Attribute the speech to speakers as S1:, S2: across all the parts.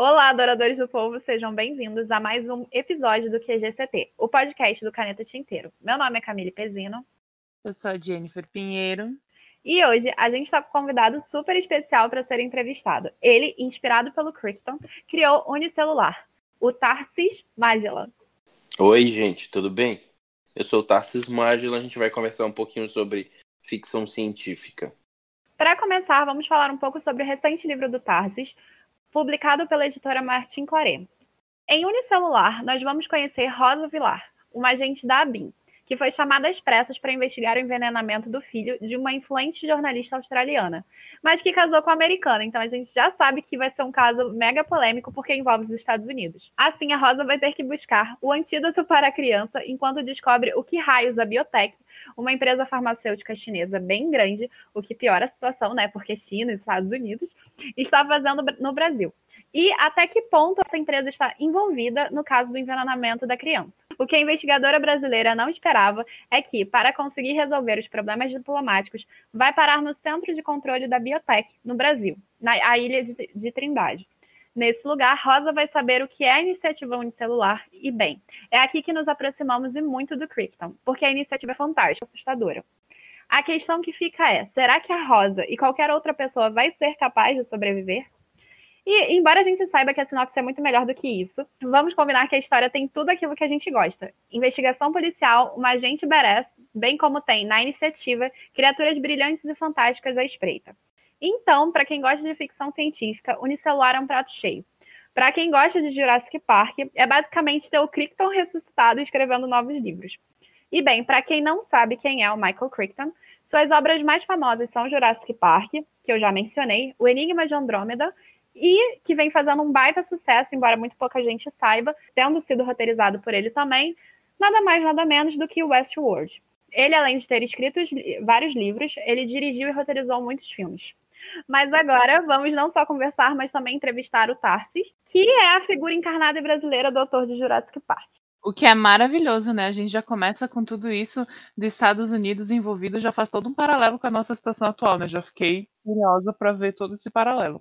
S1: Olá, adoradores do povo, sejam bem-vindos a mais um episódio do QGCT, o podcast do Caneta Tinteiro. Meu nome é Camille Pezino.
S2: Eu sou a Jennifer Pinheiro.
S1: E hoje a gente está com um convidado super especial para ser entrevistado. Ele, inspirado pelo Crichton, criou Unicelular, o Tarsis Magellan.
S3: Oi, gente, tudo bem? Eu sou o Tarsis Magellan, a gente vai conversar um pouquinho sobre ficção científica.
S1: Para começar, vamos falar um pouco sobre o recente livro do Tarsis, publicado pela editora Martin Claret. Em Unicelular, nós vamos conhecer Rosa Vilar, uma agente da ABIN, que foi chamada às pressas para investigar o envenenamento do filho de uma influente jornalista australiana, mas que casou com a americana, então a gente já sabe que vai ser um caso mega polêmico porque envolve os Estados Unidos. Assim, a Rosa vai ter que buscar o antídoto para a criança enquanto descobre o que raios a Biotech, uma empresa farmacêutica chinesa bem grande, o que piora a situação, né, porque China e Estados Unidos, está fazendo no Brasil. E até que ponto essa empresa está envolvida no caso do envenenamento da criança. O que a investigadora brasileira não esperava é que, para conseguir resolver os problemas diplomáticos, vai parar no Centro de Controle da Biotech, no Brasil, na ilha de, de Trindade. Nesse lugar, Rosa vai saber o que é a iniciativa unicelular e, bem, é aqui que nos aproximamos e muito do Crichton, porque a iniciativa é fantástica, assustadora. A questão que fica é: será que a Rosa e qualquer outra pessoa vai ser capaz de sobreviver? E, embora a gente saiba que a sinopse é muito melhor do que isso, vamos combinar que a história tem tudo aquilo que a gente gosta. Investigação policial, uma agente badass, bem como tem, na iniciativa, criaturas brilhantes e fantásticas à espreita. Então, para quem gosta de ficção científica, Unicelular é um prato cheio. Para quem gosta de Jurassic Park, é basicamente ter o Crichton ressuscitado escrevendo novos livros. E bem, para quem não sabe quem é o Michael Crichton, suas obras mais famosas são Jurassic Park, que eu já mencionei, O Enigma de Andrômeda e que vem fazendo um baita sucesso, embora muito pouca gente saiba, tendo sido roteirizado por ele também, nada mais, nada menos do que Westworld. Ele, além de ter escrito vários livros, ele dirigiu e roteirizou muitos filmes. Mas agora vamos não só conversar, mas também entrevistar o Tarsis, que é a figura encarnada e brasileira do autor de Jurassic Park.
S2: O que é maravilhoso, né? A gente já começa com tudo isso dos Estados Unidos envolvido, já faz todo um paralelo com a nossa situação atual, né? Já fiquei curiosa para ver todo esse paralelo.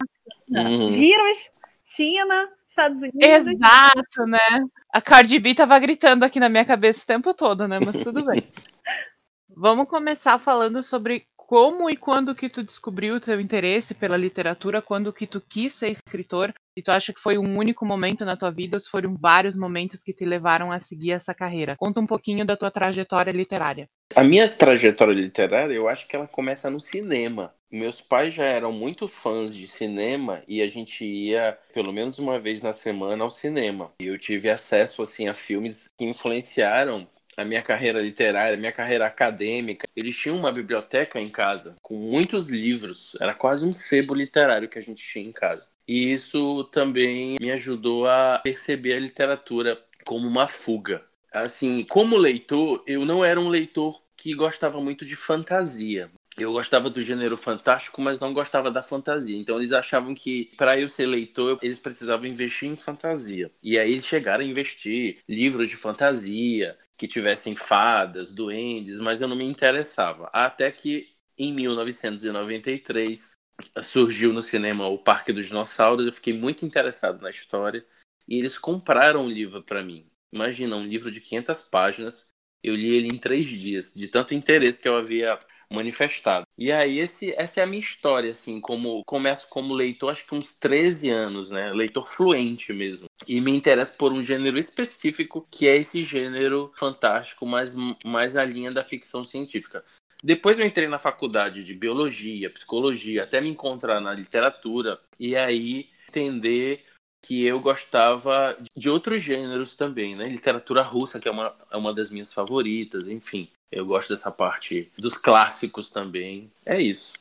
S1: Uhum. Vírus, China, Estados Unidos.
S2: Exato, né? A Cardi B tava gritando aqui na minha cabeça o tempo todo, né? Mas tudo bem. Vamos começar falando sobre como e quando que tu descobriu o teu interesse pela literatura, quando que tu quis ser escritor, se tu acha que foi um único momento na tua vida ou se foram vários momentos que te levaram a seguir essa carreira. Conta um pouquinho da tua trajetória literária.
S3: A minha trajetória literária, eu acho que ela começa no cinema. Meus pais já eram muito fãs de cinema e a gente ia pelo menos uma vez na semana ao cinema. E eu tive acesso assim a filmes que influenciaram a minha carreira literária, a minha carreira acadêmica. Eles tinham uma biblioteca em casa com muitos livros, era quase um sebo literário que a gente tinha em casa. E isso também me ajudou a perceber a literatura como uma fuga. Assim, como leitor, eu não era um leitor que gostava muito de fantasia. Eu gostava do gênero fantástico, mas não gostava da fantasia. Então eles achavam que para eu ser leitor, eles precisavam investir em fantasia. E aí eles chegaram a investir livros de fantasia, que tivessem fadas, duendes, mas eu não me interessava. Até que em 1993 surgiu no cinema O Parque dos Dinossauros, eu fiquei muito interessado na história e eles compraram o livro para mim. Imagina, um livro de 500 páginas eu li ele em três dias, de tanto interesse que eu havia manifestado. E aí, esse, essa é a minha história, assim, como começo como leitor, acho que uns 13 anos, né? Leitor fluente mesmo. E me interessa por um gênero específico, que é esse gênero fantástico, mais, mais a linha da ficção científica. Depois eu entrei na faculdade de biologia, psicologia, até me encontrar na literatura, e aí entender que eu gostava de outros gêneros também, né? Literatura russa, que é uma, é uma das minhas favoritas, enfim. Eu gosto dessa parte dos clássicos também. É isso.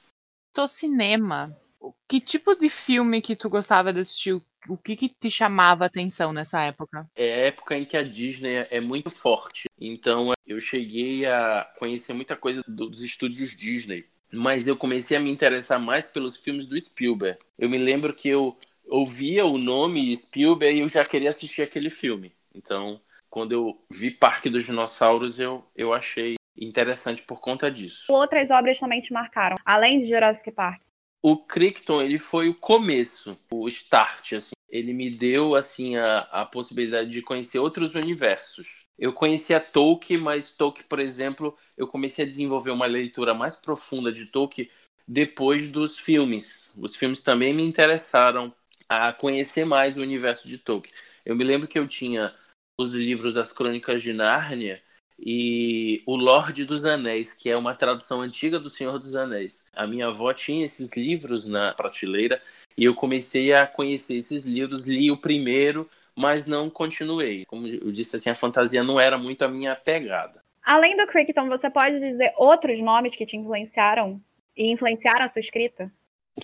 S2: Do cinema, que tipo de filme que tu gostava de assistir? O que, que te chamava a atenção nessa época?
S3: É a época em que a Disney é muito forte. Então eu cheguei a conhecer muita coisa dos estúdios Disney. Mas eu comecei a me interessar mais pelos filmes do Spielberg. Eu me lembro que eu ouvia o nome Spielberg e eu já queria assistir aquele filme. Então, quando eu vi Parque dos Dinossauros, eu, eu achei interessante por conta disso.
S1: Outras obras também te marcaram, além de Jurassic Park?
S3: O Crichton, ele foi o começo, o start, assim. ele me deu assim a, a possibilidade de conhecer outros universos. Eu conhecia Tolkien, mas Tolkien, por exemplo, eu comecei a desenvolver uma leitura mais profunda de Tolkien depois dos filmes. Os filmes também me interessaram a conhecer mais o universo de Tolkien. Eu me lembro que eu tinha os livros das Crônicas de Nárnia e O Lorde dos Anéis, que é uma tradução antiga do Senhor dos Anéis. A minha avó tinha esses livros na prateleira e eu comecei a conhecer esses livros, li o primeiro, mas não continuei. Como eu disse assim, a fantasia não era muito a minha pegada.
S1: Além do Crichton, você pode dizer outros nomes que te influenciaram e influenciaram a sua escrita?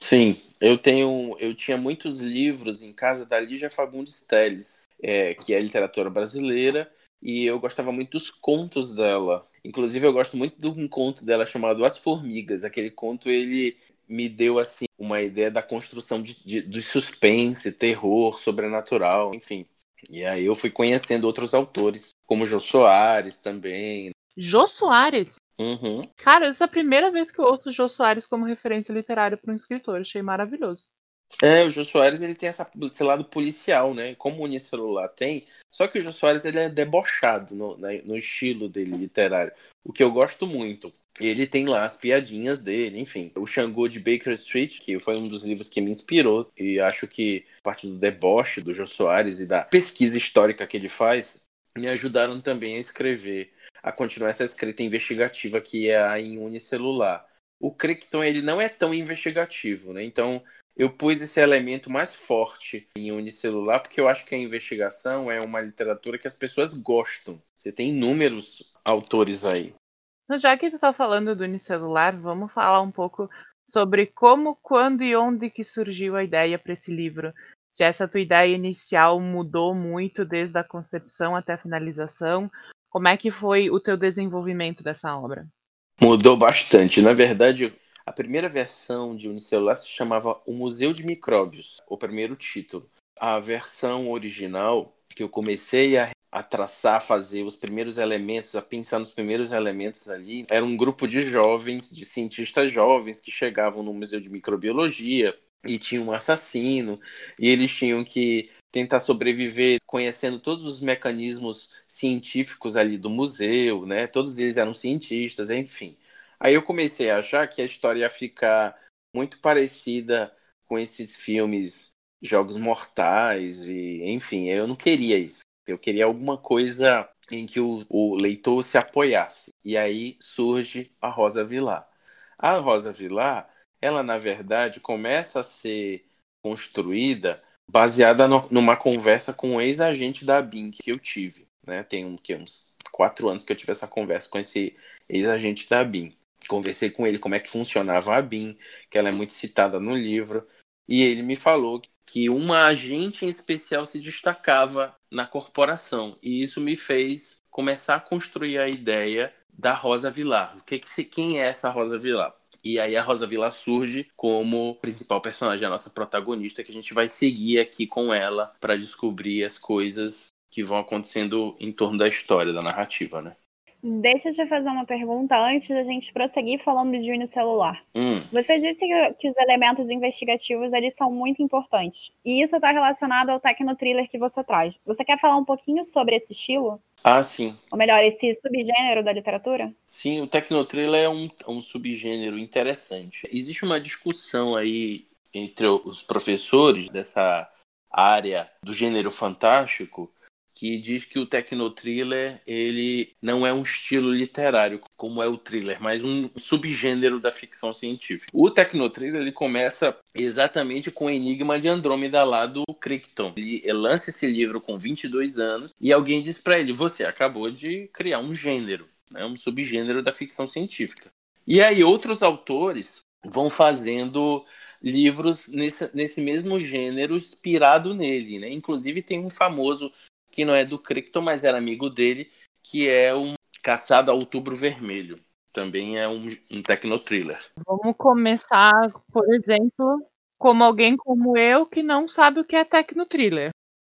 S3: Sim, eu tenho, eu tinha muitos livros em casa da Lígia Fagundes Telles, é, que é literatura brasileira, e eu gostava muito dos contos dela. Inclusive, eu gosto muito de um conto dela chamado As Formigas. Aquele conto ele me deu assim uma ideia da construção de, de, de suspense, terror, sobrenatural, enfim. E aí eu fui conhecendo outros autores, como Jô Soares também.
S2: Jô Soares?
S3: Uhum.
S2: Cara, essa é a primeira vez que eu ouço o Jô Soares como referência literária para um escritor. Achei maravilhoso.
S3: É, o Jô Soares ele tem essa, esse lado policial, né? Como o Unicelular tem. Só que o Jô Soares ele é debochado no, né, no estilo dele literário. O que eu gosto muito. Ele tem lá as piadinhas dele, enfim. O Xangô de Baker Street, que foi um dos livros que me inspirou. E acho que parte do deboche do Jô Soares e da pesquisa histórica que ele faz me ajudaram também a escrever, a continuar essa escrita investigativa que é a em unicelular. O Crichton ele não é tão investigativo, né? Então eu pus esse elemento mais forte em unicelular porque eu acho que a investigação é uma literatura que as pessoas gostam. Você tem inúmeros autores aí.
S2: Então, já que tu está falando do unicelular, vamos falar um pouco sobre como, quando e onde que surgiu a ideia para esse livro. Se essa tua ideia inicial mudou muito desde a concepção até a finalização, como é que foi o teu desenvolvimento dessa obra?
S3: Mudou bastante. Na verdade, a primeira versão de Unicelular se chamava O Museu de Micróbios, o primeiro título. A versão original, que eu comecei a, a traçar, a fazer os primeiros elementos, a pensar nos primeiros elementos ali, era um grupo de jovens, de cientistas jovens, que chegavam no Museu de Microbiologia e tinha um assassino, e eles tinham que tentar sobreviver conhecendo todos os mecanismos científicos ali do museu, né? Todos eles eram cientistas, enfim. Aí eu comecei a achar que a história ia ficar muito parecida com esses filmes Jogos Mortais e, enfim, eu não queria isso. Eu queria alguma coisa em que o, o leitor se apoiasse. E aí surge a Rosa Vilar. A Rosa Vilar, ela na verdade começa a ser construída baseada no, numa conversa com um ex-agente da BIM que eu tive. Né? Tem um, que, uns quatro anos que eu tive essa conversa com esse ex-agente da BIM conversei com ele como é que funcionava a BIM, que ela é muito citada no livro, e ele me falou que uma agente em especial se destacava na corporação, e isso me fez começar a construir a ideia da Rosa Vilar. O que, que quem é essa Rosa Vilar? E aí a Rosa Vilar surge como principal personagem, a nossa protagonista, que a gente vai seguir aqui com ela para descobrir as coisas que vão acontecendo em torno da história, da narrativa, né?
S1: Deixa eu te fazer uma pergunta antes da gente prosseguir falando de unicelular.
S3: Hum.
S1: Você disse que, que, os elementos investigativos eles são muito importantes. E isso está relacionado ao tecno-thriller que você traz. Você quer falar um pouquinho sobre esse estilo?
S3: Ah, sim.
S1: Ou melhor, esse subgênero da literatura?
S3: Sim, o tecno-thriller é um, um subgênero interessante. Existe uma discussão aí entre os professores dessa área do gênero fantástico que diz que o tecnotriller ele não é um estilo literário como é o thriller, mas um subgênero da ficção científica. O tecnotriller ele começa exatamente com o Enigma de Andrômeda lá do Crichton. Ele, lança esse livro com 22 anos e alguém diz para ele: "Você acabou de criar um gênero, né, um subgênero da ficção científica". E aí outros autores vão fazendo livros nesse, nesse mesmo gênero inspirado nele, né? Inclusive tem um famoso que não é do Crichton, mas era amigo dele, que é um Caçado a Outubro Vermelho. Também é um, um tecnotriller.
S2: Vamos começar, por exemplo, como alguém como eu que não sabe o que é tecnotriller.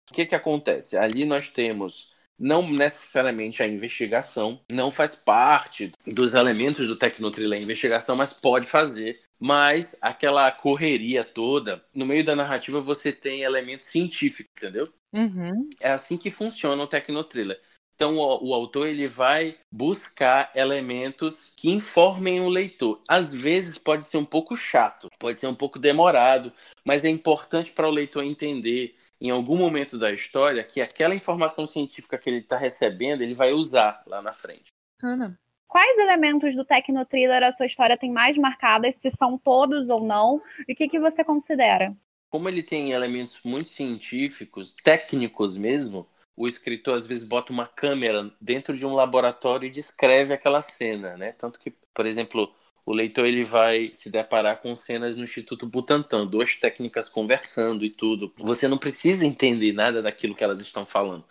S3: O que, que acontece? Ali nós temos não necessariamente a investigação, não faz parte dos elementos do Tecnotriller a investigação, mas pode fazer. Mas aquela correria toda, no meio da narrativa você tem elementos científicos, entendeu?
S2: Uhum.
S3: É assim que funciona o Tecnotriller. Então o, o, autor ele vai buscar elementos que informem o leitor. Às vezes pode ser um pouco chato, pode ser um pouco demorado, mas é importante para o leitor entender em algum momento da história que aquela informação científica que ele está recebendo ele vai usar lá na frente.
S2: Ana.
S1: Quais elementos do Tecnotriller a sua história tem mais marcadas, se são todos ou não, e o que, que você considera?
S3: Como ele tem elementos muito científicos, técnicos mesmo, o escritor às vezes bota uma câmera dentro de um laboratório e descreve aquela cena, né? Tanto que, por exemplo, o leitor ele vai se deparar com cenas no Instituto Butantan, duas técnicas conversando e tudo. Você não precisa entender nada daquilo que elas estão falando.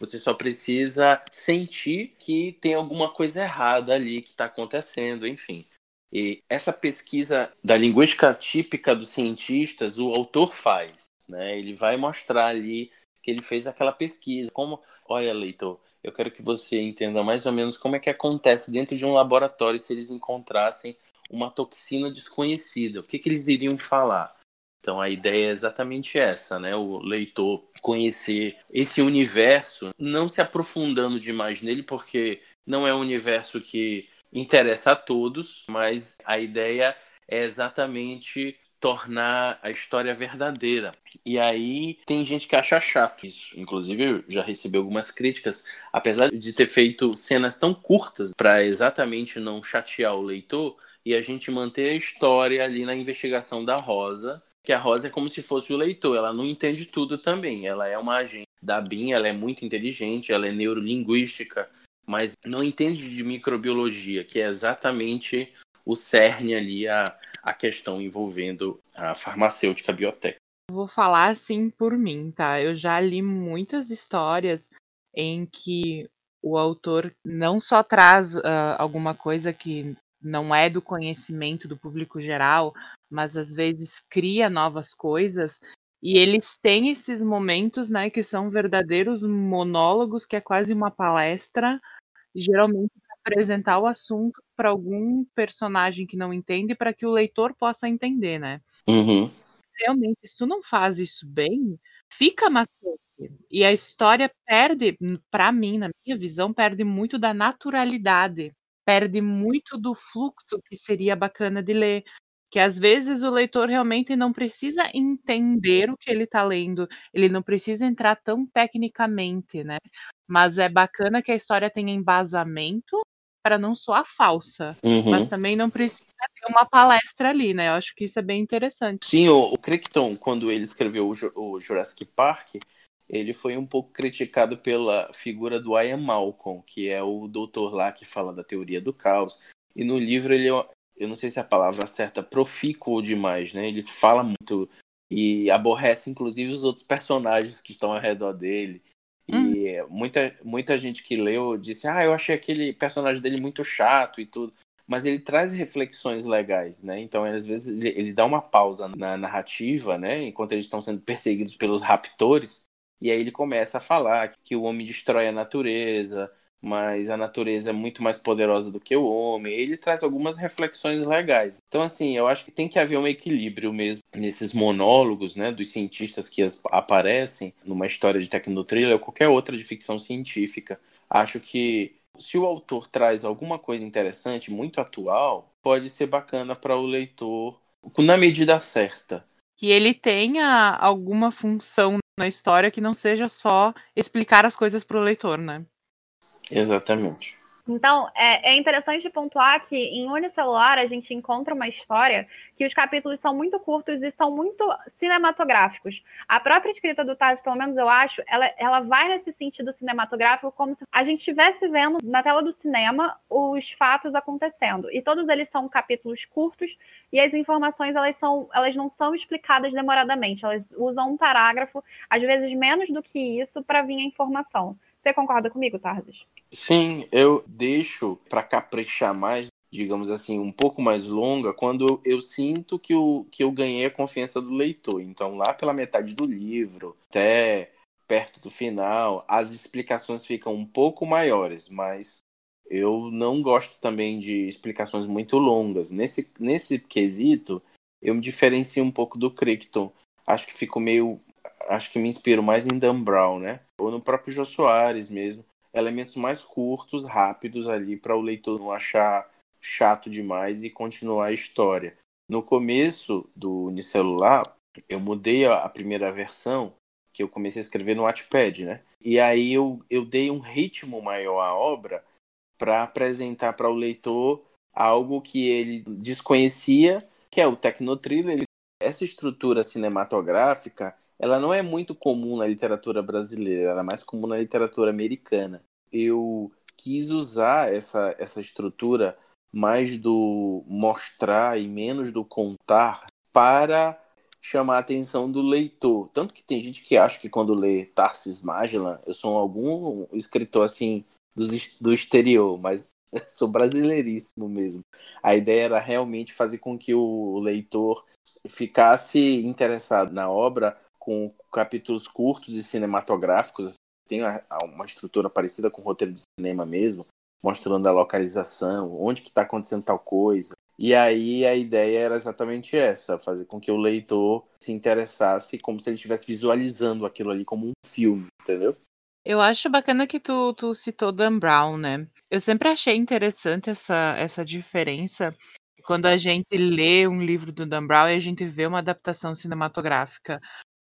S3: Você só precisa sentir que tem alguma coisa errada ali que está acontecendo, enfim. E essa pesquisa da linguística típica dos cientistas, o autor faz. Né? Ele vai mostrar ali que ele fez aquela pesquisa. Como, olha, leitor, eu quero que você entenda mais ou menos como é que acontece dentro de um laboratório se eles encontrassem uma toxina desconhecida. O que, que eles iriam falar? Então a ideia é exatamente essa, né? O leitor conhecer esse universo, não se aprofundando demais nele, porque não é um universo que interessa a todos, mas a ideia é exatamente tornar a história verdadeira. E aí tem gente que acha chato isso. Inclusive, eu já recebi algumas críticas, apesar de ter feito cenas tão curtas para exatamente não chatear o leitor e a gente manter a história ali na investigação da Rosa, que a Rosa é como se fosse o leitor, ela não entende tudo também. Ela é uma agente da BIM, ela é muito inteligente, ela é neurolinguística, mas não entende de microbiologia, que é exatamente o cerne ali, a, a questão envolvendo a farmacêutica a biotech.
S2: Vou falar assim por mim, tá? Eu já li muitas histórias em que o autor não só traz uh, alguma coisa que não é do conhecimento do público geral, mas às vezes cria novas coisas e eles têm esses momentos, né, que são verdadeiros monólogos, que é quase uma palestra, geralmente apresentar o assunto para algum personagem que não entende, para que o leitor possa entender, né?
S3: Uhum.
S2: Realmente, se tu não faz isso bem, fica maçante. E a história perde, para mim, na minha visão, perde muito da naturalidade, perde muito do fluxo que seria bacana de ler. Que às vezes o leitor realmente não precisa entender o que ele está lendo, ele não precisa entrar tão tecnicamente, né? Mas é bacana que a história tenha embasamento para não soar falsa, uhum. mas também não precisa ter uma palestra ali, né? Eu acho que isso é bem interessante.
S3: Sim, o, o Crichton, quando ele escreveu o, o, Jurassic Park, ele foi um pouco criticado pela figura do Ian Malcolm, que é o doutor lá que fala da teoria do caos. E no livro ele, eu não sei se a palavra certa, profícuo demais, né? Ele fala muito e aborrece inclusive os outros personagens que estão ao redor dele. Muita, muita gente que leu disse: Ah, eu achei aquele personagem dele muito chato e tudo. Mas ele traz reflexões legais, né? Então, às vezes, ele, ele dá uma pausa na narrativa, né? Enquanto eles estão sendo perseguidos pelos raptores. E aí ele começa a falar que o homem destrói a natureza, mas a natureza é muito mais poderosa do que o homem. Ele traz algumas reflexões legais. Então, assim, eu acho que tem que haver um equilíbrio mesmo nesses monólogos, né, dos cientistas que aparecem numa história de tecnotriller ou qualquer outra de ficção científica. Acho que se o autor traz alguma coisa interessante, muito atual, pode ser bacana para o leitor na medida certa.
S2: Que ele tenha alguma função na história que não seja só explicar as coisas para o leitor, né?
S3: Exatamente.
S1: Então, é, é, interessante pontuar que em Unicelular a gente encontra uma história que os capítulos são muito curtos e são muito cinematográficos. A própria escrita do Taz, pelo menos eu acho, ela, ela vai nesse sentido cinematográfico, como se a gente estivesse vendo na tela do cinema os fatos acontecendo. E todos eles são capítulos curtos e as informações elas, são, elas não são explicadas demoradamente. Elas usam um parágrafo, às vezes menos do que isso, para vir a informação. Você concorda comigo, Tardes?
S3: Sim, eu deixo para caprichar mais, digamos assim, um pouco mais longa, quando eu sinto que eu, que eu ganhei a confiança do leitor. Então, lá pela metade do livro, até perto do final, as explicações ficam um pouco maiores, mas eu não gosto também de explicações muito longas. Nesse, nesse quesito, eu me diferencio um pouco do Crichton. Acho que fico meio. Acho que me inspiro mais em Dan Brown, né? Ou no próprio Jô Soares mesmo. Elementos mais curtos, rápidos ali, para o leitor não achar chato demais e continuar a história. No começo do Unicelular, eu mudei a, primeira versão, que eu comecei a escrever no Wattpad, né? E aí eu, eu dei um ritmo maior à obra para apresentar para o leitor algo que ele desconhecia, que é o Tecnotriller. Essa estrutura cinematográfica, ela não é muito comum na literatura brasileira, ela é mais comum na literatura americana. Eu quis usar essa, essa estrutura mais do mostrar e menos do contar para chamar a atenção do leitor. Tanto que tem gente que acha que quando lê Tarsis Magellan, eu sou algum escritor assim do, do exterior, mas sou brasileiríssimo mesmo. A ideia era realmente fazer com que o leitor ficasse interessado na obra com capítulos curtos e cinematográficos. Tem uma estrutura parecida com o roteiro de cinema mesmo, mostrando a localização, onde que está acontecendo tal coisa. E aí a ideia era exatamente essa, fazer com que o leitor se interessasse como se ele estivesse visualizando aquilo ali como um filme, entendeu?
S2: Eu acho bacana que tu, tu citou Dan Brown, né? Eu sempre achei interessante essa, essa diferença quando a gente lê um livro do Dan Brown e a gente vê uma adaptação cinematográfica.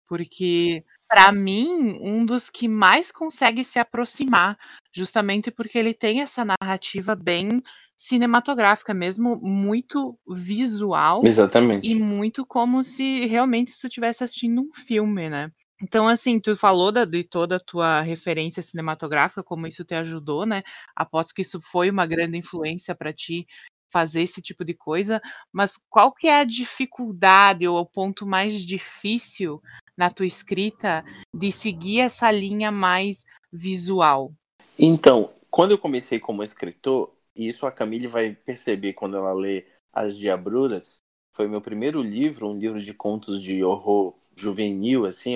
S2: Porque para mim, um dos que mais consegue se aproximar, justamente porque ele tem essa narrativa bem cinematográfica mesmo, muito visual.
S3: Exatamente.
S2: E muito como se realmente tu estivesse assistindo um filme, né? Então, assim, tu falou da, de toda a tua referência cinematográfica, como isso te ajudou, né? Aposto que isso foi uma grande influência para ti fazer esse tipo de coisa, mas qual que é a dificuldade ou o ponto mais difícil na tua escrita de seguir essa linha mais visual?
S3: Então, quando eu comecei como escritor, e isso a Camille vai perceber quando ela lê As Diabruras, foi meu primeiro livro, um livro de contos de horror juvenil, assim,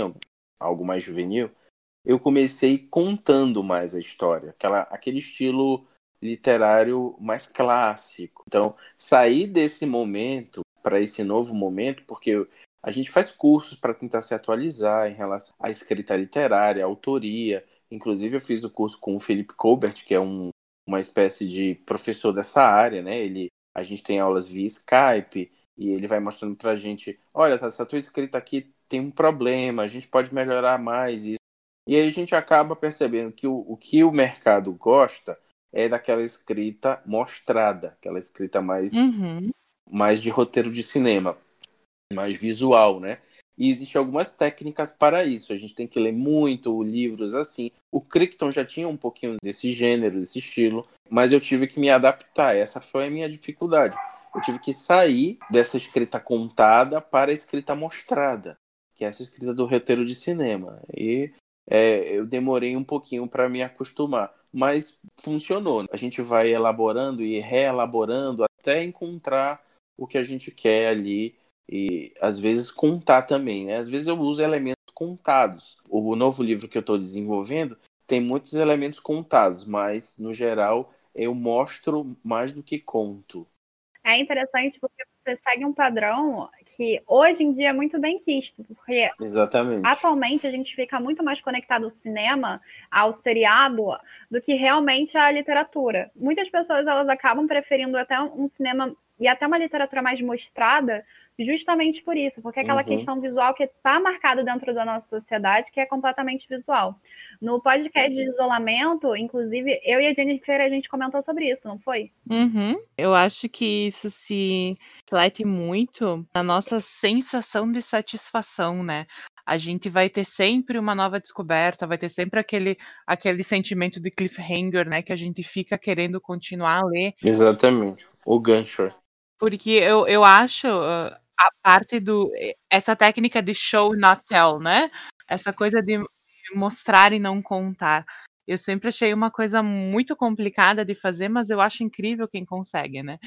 S3: algo mais juvenil. Eu comecei contando mais a história, aquela, aquele estilo literário mais clássico. Então, sair desse momento para esse novo momento, porque a gente faz cursos para tentar se atualizar em relação à escrita literária, à autoria. Inclusive, eu fiz o curso com o Felipe Colbert, que é um, uma espécie de professor dessa área, né? Ele, a gente tem aulas via Skype e ele vai mostrando para a gente: olha, tá, essa tua escrita aqui tem um problema, a gente pode melhorar mais isso. E aí a gente acaba percebendo que o, o que o mercado gosta é daquela escrita mostrada, aquela escrita mais,
S2: uhum.
S3: mais de roteiro de cinema mais visual, né? E existem algumas técnicas para isso. A gente tem que ler muito livros assim. O Crichton já tinha um pouquinho desse gênero, desse estilo, mas eu tive que me adaptar. Essa foi a minha dificuldade. Eu tive que sair dessa escrita contada para a escrita mostrada, que é essa escrita do roteiro de cinema. E é, eu demorei um pouquinho para me acostumar, mas funcionou. A gente vai elaborando e reelaborando até encontrar o que a gente quer ali e às vezes contar também, né? Às vezes eu uso elementos contados. O novo livro que eu estou desenvolvendo tem muitos elementos contados, mas no geral eu mostro mais do que conto.
S1: É interessante porque você segue um padrão que hoje em dia é muito bem quisto, porque
S3: Exatamente.
S1: atualmente a gente fica muito mais conectado ao cinema, ao seriado, do que realmente à literatura. Muitas pessoas elas acabam preferindo até um cinema e até uma literatura mais mostrada justamente por isso, porque é aquela uhum. questão visual que está marcada dentro da nossa sociedade, que é completamente visual. No podcast de isolamento, inclusive, eu e a Jennifer, a gente comentou sobre isso, não foi?
S2: Uhum. Eu acho que isso se reflete muito na nossa sensação de satisfação, né? A gente vai ter sempre uma nova descoberta, vai ter sempre aquele, aquele sentimento de cliffhanger, né? Que a gente fica querendo continuar a ler.
S3: Exatamente. O gancho.
S2: Porque eu, eu acho, uh, a parte do essa técnica de show not tell, né? Essa coisa de mostrar e não contar. Eu sempre achei uma coisa muito complicada de fazer, mas eu acho incrível quem consegue, né?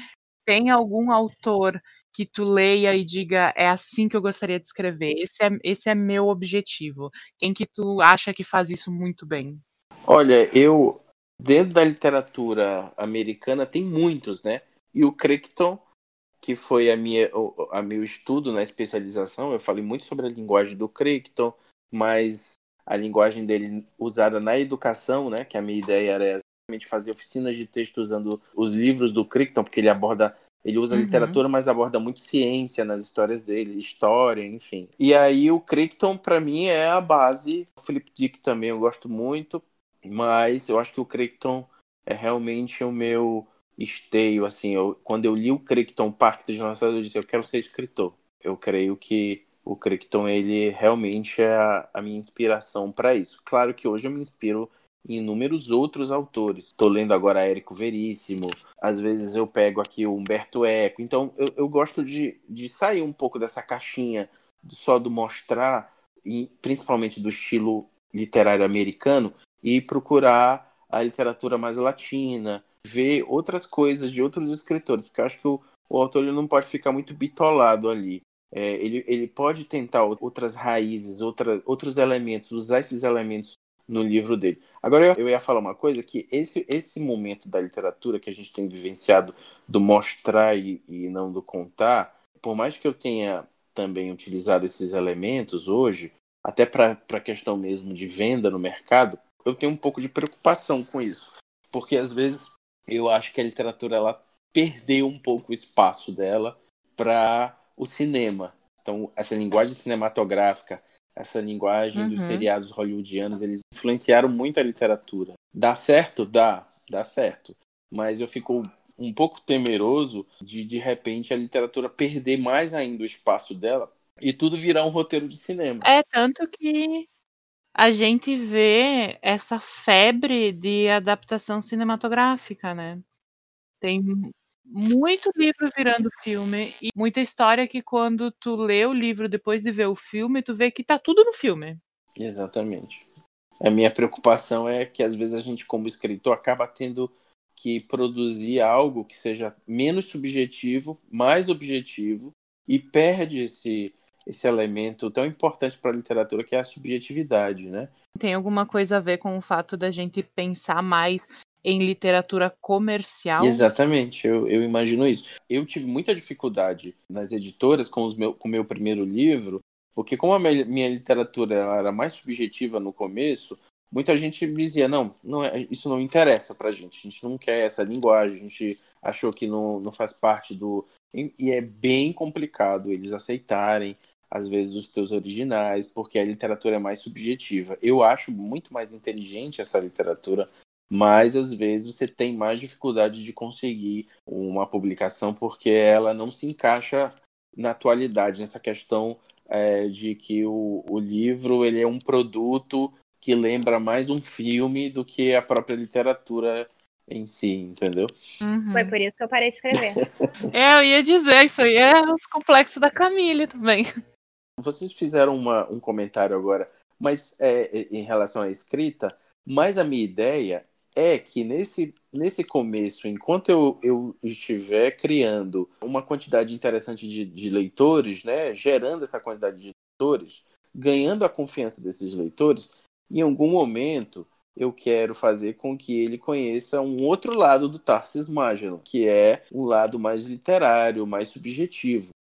S2: Tem algum autor que tu leia e diga é assim que eu gostaria de escrever? Esse é, esse é meu objetivo. Quem que tu acha que faz isso muito bem?
S3: Olha, eu dentro da literatura americana tem muitos, né? E o Crichton, que foi a minha a meu estudo na especialização, eu falei muito sobre a linguagem do Crichton, mas a linguagem dele usada na educação, né? Que a minha ideia era exatamente fazer oficinas de texto usando os livros do Crichton, porque ele aborda ele usa uhum. literatura, mas aborda muito ciência nas histórias dele, história, enfim. E aí o Crichton, para mim, é a base. O Philip Dick também eu gosto muito, mas eu acho que o Crichton é realmente o meu esteio, assim. Eu, quando eu li o Crichton Parque dos Dinossauros, eu disse, eu quero ser escritor. Eu creio que o Crichton, ele realmente é a, a minha inspiração para isso. Claro que hoje eu me inspiro em inúmeros outros autores. Estou lendo agora Érico Veríssimo, às vezes eu pego aqui o Humberto Eco. Então eu, eu gosto de, de sair um pouco dessa caixinha só do mostrar, principalmente do estilo literário americano, e procurar a literatura mais latina, ver outras coisas de outros escritores, porque eu acho que o, o autor ele não pode ficar muito bitolado ali. É, ele, ele pode tentar outras raízes, outra, outros elementos, usar esses elementos no livro dele. Agora eu, eu ia falar uma coisa que esse esse momento da literatura que a gente tem vivenciado do mostrar e, e não do contar, por mais que eu tenha também utilizado esses elementos hoje, até para a questão mesmo de venda no mercado, eu tenho um pouco de preocupação com isso, porque às vezes eu acho que a literatura ela perdeu um pouco o espaço dela para o cinema. Então, essa linguagem cinematográfica, essa linguagem uhum. dos seriados hollywoodianos, eles influenciaram muito a literatura. Dá certo? Dá, dá certo. Mas eu fico um pouco temeroso de, de repente, a literatura perder mais ainda o espaço dela e tudo virar um roteiro de cinema.
S2: É, tanto que a gente vê essa febre de adaptação cinematográfica, né? Tem muito livro virando filme e muita história que quando tu lê o livro depois de ver o filme, tu vê que tá tudo no filme.
S3: Exatamente. A minha preocupação é que às vezes a gente, como escritor, acaba tendo que produzir algo que seja menos subjetivo, mais objetivo e perde esse esse elemento tão importante para a literatura que é a subjetividade, né?
S2: Tem alguma coisa a ver com o fato da gente pensar mais em literatura comercial.
S3: Exatamente, eu, eu imagino isso. Eu tive muita dificuldade nas editoras com, os meu, com o meu primeiro livro, porque como a minha literatura era mais subjetiva no começo, muita gente dizia, não, não é, isso não interessa pra gente, a gente não quer essa linguagem, a gente achou que não, não faz parte do... E é bem complicado eles aceitarem, às vezes, os teus originais, porque a literatura é mais subjetiva. Eu acho muito mais inteligente essa literatura mas às vezes você tem mais dificuldade de conseguir uma publicação porque ela não se encaixa na atualidade, nessa questão é, de que o, o livro ele é um produto que lembra mais um filme do que a própria literatura em si, entendeu?
S1: Uhum. Foi por isso que eu parei de escrever.
S2: é, eu ia dizer, isso aí é os complexos da Camille também.
S3: Vocês fizeram uma, um comentário agora, mas é, em relação à escrita, mas a minha ideia é que nesse, nesse começo, enquanto eu, eu estiver criando uma quantidade interessante de, de leitores, né, gerando essa quantidade de leitores, ganhando a confiança desses leitores, em algum momento eu quero fazer com que ele conheça um outro lado do Tarsis Magellan, que é um lado mais literário, mais subjetivo.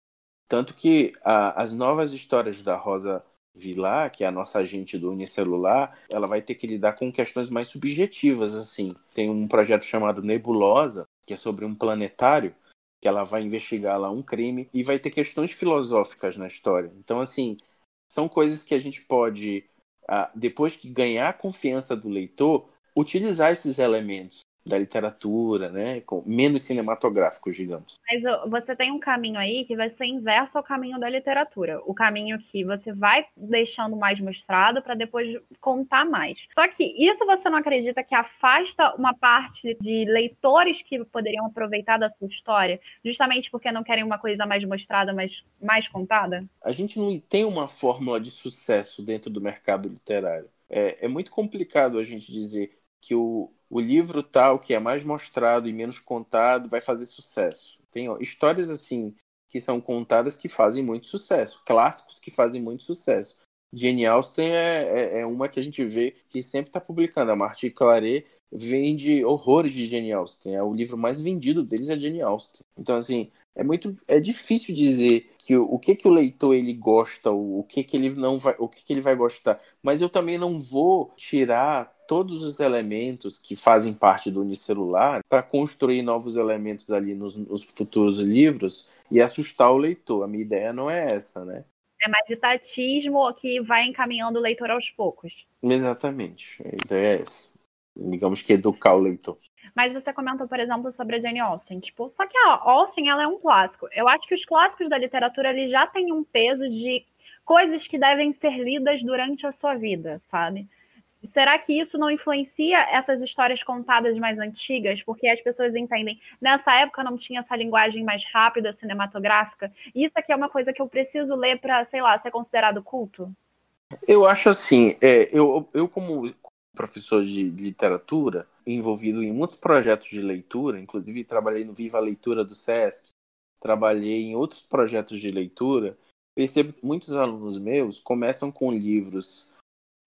S3: Tanto que a, as novas histórias da Rosa Vilar, que é a nossa agente do unicelular, ela vai ter que lidar com questões mais subjetivas, assim. Tem um projeto chamado Nebulosa, que é sobre um planetário, que ela vai investigar lá um crime e vai ter questões filosóficas na história. Então, assim, são coisas que a gente pode, ah, depois que ganhar a confiança do leitor, utilizar esses elementos da literatura, né, com menos cinematográficos, digamos.
S1: Mas você tem um caminho aí que vai ser inverso ao caminho da literatura, o caminho que você vai deixando mais mostrado para depois contar mais. Só que isso você não acredita que afasta uma parte de leitores que poderiam aproveitar da sua história, justamente porque não querem uma coisa mais mostrada, mas mais contada?
S3: A gente não tem uma fórmula de sucesso dentro do mercado literário. É, é muito complicado a gente dizer que o, o livro tal que é mais mostrado e menos contado vai fazer sucesso. Tem histórias assim que são contadas que fazem muito sucesso, clássicos que fazem muito sucesso. Jane Austen é, é, é uma que a gente vê que sempre está publicando. A Martin Claret vende horrores de Jane Austen. É o livro mais vendido deles é Jane Austen. Então assim é muito é difícil dizer que o, o que que o leitor ele gosta, o, o que que ele não vai, o que que ele vai gostar. Mas eu também não vou tirar todos os elementos que fazem parte do unicelular para construir novos elementos ali nos, nos futuros livros e assustar o leitor. A minha ideia não é essa, né?
S1: É mais de tatismo que vai encaminhando o leitor aos poucos.
S3: Exatamente. A ideia é essa. Digamos que educar o leitor.
S1: Mas você comentou, por exemplo, sobre a Jane Austen. Tipo, só que a Austen ela é um clássico. Eu acho que os clássicos da literatura eles já têm um peso de coisas que devem ser lidas durante a sua vida, sabe? Será que isso não influencia essas histórias contadas mais antigas? Porque as pessoas entendem, nessa época não tinha essa linguagem mais rápida, cinematográfica. Isso aqui é uma coisa que eu preciso ler para, sei lá, ser considerado culto?
S3: Eu acho assim, é, eu, eu como professor de literatura, envolvido em muitos projetos de leitura, inclusive trabalhei no Viva a Leitura do SESC, trabalhei em outros projetos de leitura, percebo que muitos alunos meus começam com livros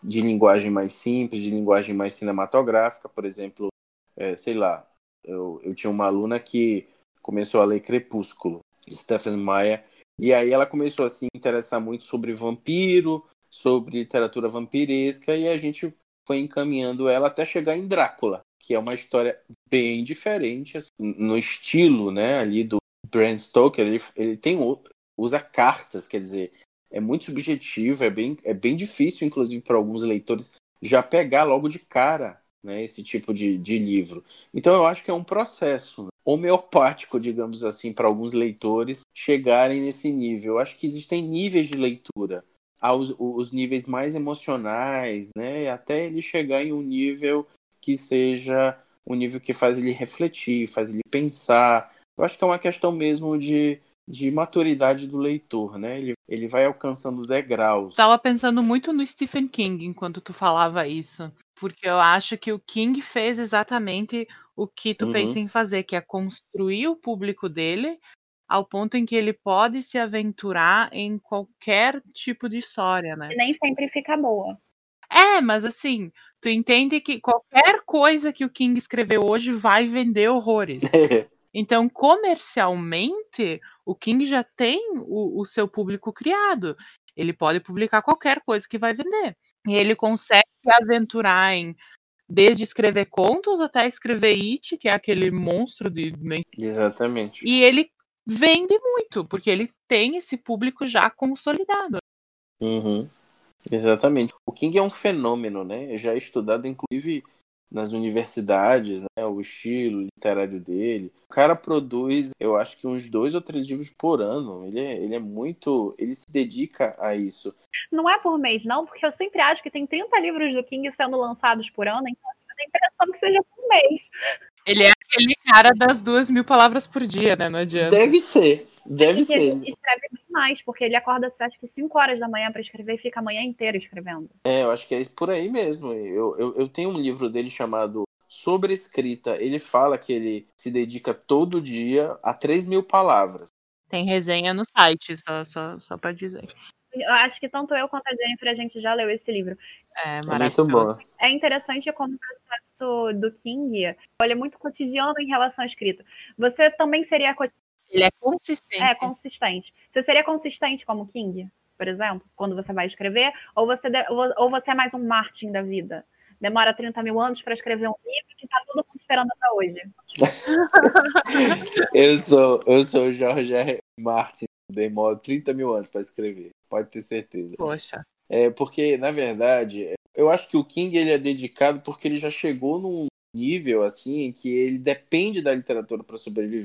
S3: de linguagem mais simples, de linguagem mais cinematográfica, por exemplo, é, sei lá, eu, eu tinha uma aluna que começou a ler Crepúsculo, de Stephen Meyer, e aí ela começou a se interessar muito sobre vampiro, sobre literatura vampiresca, e a gente foi encaminhando ela até chegar em Drácula, que é uma história bem diferente assim, no estilo, né, ali do Bram Stoker, ele, ele tem usa cartas, quer dizer, é muito subjetivo, é bem, é bem difícil, inclusive, para alguns leitores já pegar logo de cara né, esse tipo de, de livro. Então, eu acho que é um processo homeopático, digamos assim, para alguns leitores chegarem nesse nível. Eu acho que existem níveis de leitura. Há os, os níveis mais emocionais, né, até ele chegar em um nível que seja um nível que faz ele refletir, faz ele pensar. Eu acho que é uma questão mesmo de, de maturidade do leitor, né? Ele, ele vai alcançando degraus.
S2: Tava pensando muito no Stephen King enquanto tu falava isso, porque eu acho que o King fez exatamente o que tu uhum. pensa em fazer, que é construir o público dele ao ponto em que ele pode se aventurar em qualquer tipo de história, né?
S1: E nem sempre fica boa.
S2: É, mas assim, tu entende que qualquer coisa que o King escreveu hoje vai vender horrores. Então, comercialmente, o King já tem o, o seu público criado. Ele pode publicar qualquer coisa que vai vender. E ele consegue se aventurar em desde escrever contos até escrever It, que é aquele monstro de.
S3: Exatamente.
S2: E ele vende muito, porque ele tem esse público já consolidado.
S3: Uhum. Exatamente. O King é um fenômeno, né? Já é estudado, inclusive, nas universidades, né, o estilo literário dele. O cara produz, eu acho que uns dois ou três livros por ano. Ele é, ele é muito. Ele se dedica a isso.
S1: Não é por mês, não, porque eu sempre acho que tem 30 livros do King sendo lançados por ano, então eu tenho a impressão que seja por mês.
S2: Ele é aquele cara das duas mil palavras por dia, né? Não adianta.
S3: Deve ser. Deve ser.
S1: Ele escreve bem mais, porque ele acorda, acho que 5 horas da manhã para escrever e fica a manhã inteira escrevendo.
S3: É, eu acho que é por aí mesmo. Eu, eu, eu tenho um livro dele chamado Sobre Escrita. Ele fala que ele se dedica todo dia a 3 mil palavras.
S2: Tem resenha no site, só, só, só para dizer.
S1: Eu acho que tanto eu quanto a Jennifer a gente já leu esse livro.
S2: É, maravilhoso. É muito bom.
S1: É interessante como o processo do King ele é muito cotidiano em relação à escrita. Você também seria
S2: ele é consistente.
S1: É, consistente. Você seria consistente como King, por exemplo, quando você vai escrever? Ou você, ou você é mais um Martin da vida? Demora 30 mil anos para escrever um livro que está todo mundo esperando até hoje.
S3: eu sou eu sou Jorge R. Martin, demora 30 mil anos para escrever, pode ter certeza.
S2: Poxa.
S3: É porque, na verdade, eu acho que o King ele é dedicado porque ele já chegou num nível assim em que ele depende da literatura para sobreviver.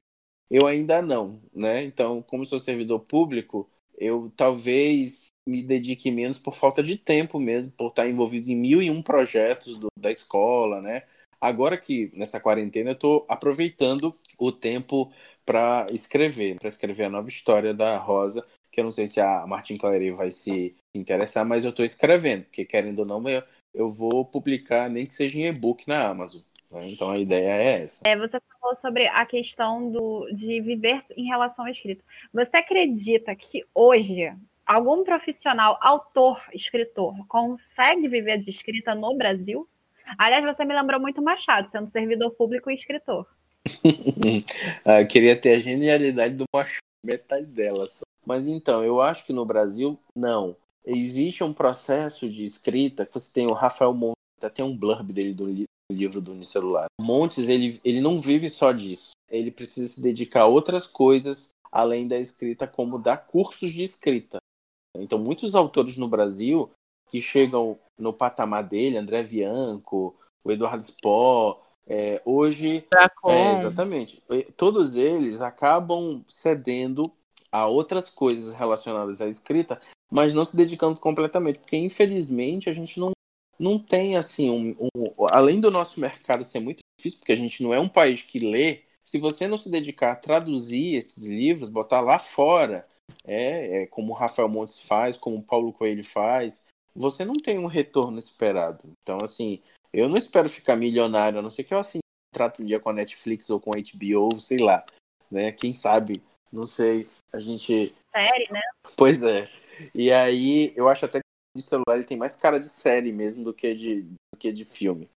S3: Eu ainda não, né? Então, como sou servidor público, eu talvez me dedique menos por falta de tempo mesmo, por estar envolvido em mil e um projetos do, da escola, né? Agora que nessa quarentena eu estou aproveitando o tempo para escrever, para escrever a nova história da Rosa, que eu não sei se a Martin Clary vai se interessar, mas eu estou escrevendo, porque querendo ou não, eu, eu vou publicar nem que seja em e-book na Amazon. Né? Então a ideia é essa.
S1: É, você falou sobre a questão do, de viver em relação à escrita. Você acredita que hoje algum profissional, autor, escritor, consegue viver de escrita no Brasil? Aliás, você me lembrou muito Machado, sendo servidor público e escritor.
S3: ah, queria ter a genialidade do Machado, metade dela só. Mas então, eu acho que no Brasil, não. Existe um processo de escrita, que você tem o Rafael Montes, tem um blurb dele do livro do Unicelular. Montes, ele, ele não vive só disso. Ele precisa se dedicar a outras coisas além da escrita, como dar cursos de escrita. Então, muitos autores no Brasil que chegam no patamar dele, André Bianco, o Eduardo Spó, é, hoje. É, exatamente. Todos eles acabam cedendo a outras coisas relacionadas à escrita, mas não se dedicando completamente, porque infelizmente a gente não, não tem assim um, um, além do nosso mercado ser muito difícil, porque a gente não é um país que lê, se você não se dedicar a traduzir esses livros, botar lá fora, é, é como o Rafael Montes faz, como o Paulo Coelho faz, você não tem um retorno esperado. Então, assim, eu não espero ficar milionário, a não ser que eu assim trato um dia com a Netflix ou com a HBO, sei lá, né? Quem sabe, não sei. A gente.
S1: Série, né?
S3: Pois é. E aí, eu acho até o celular ele tem mais cara de série mesmo do que de, do que de filme.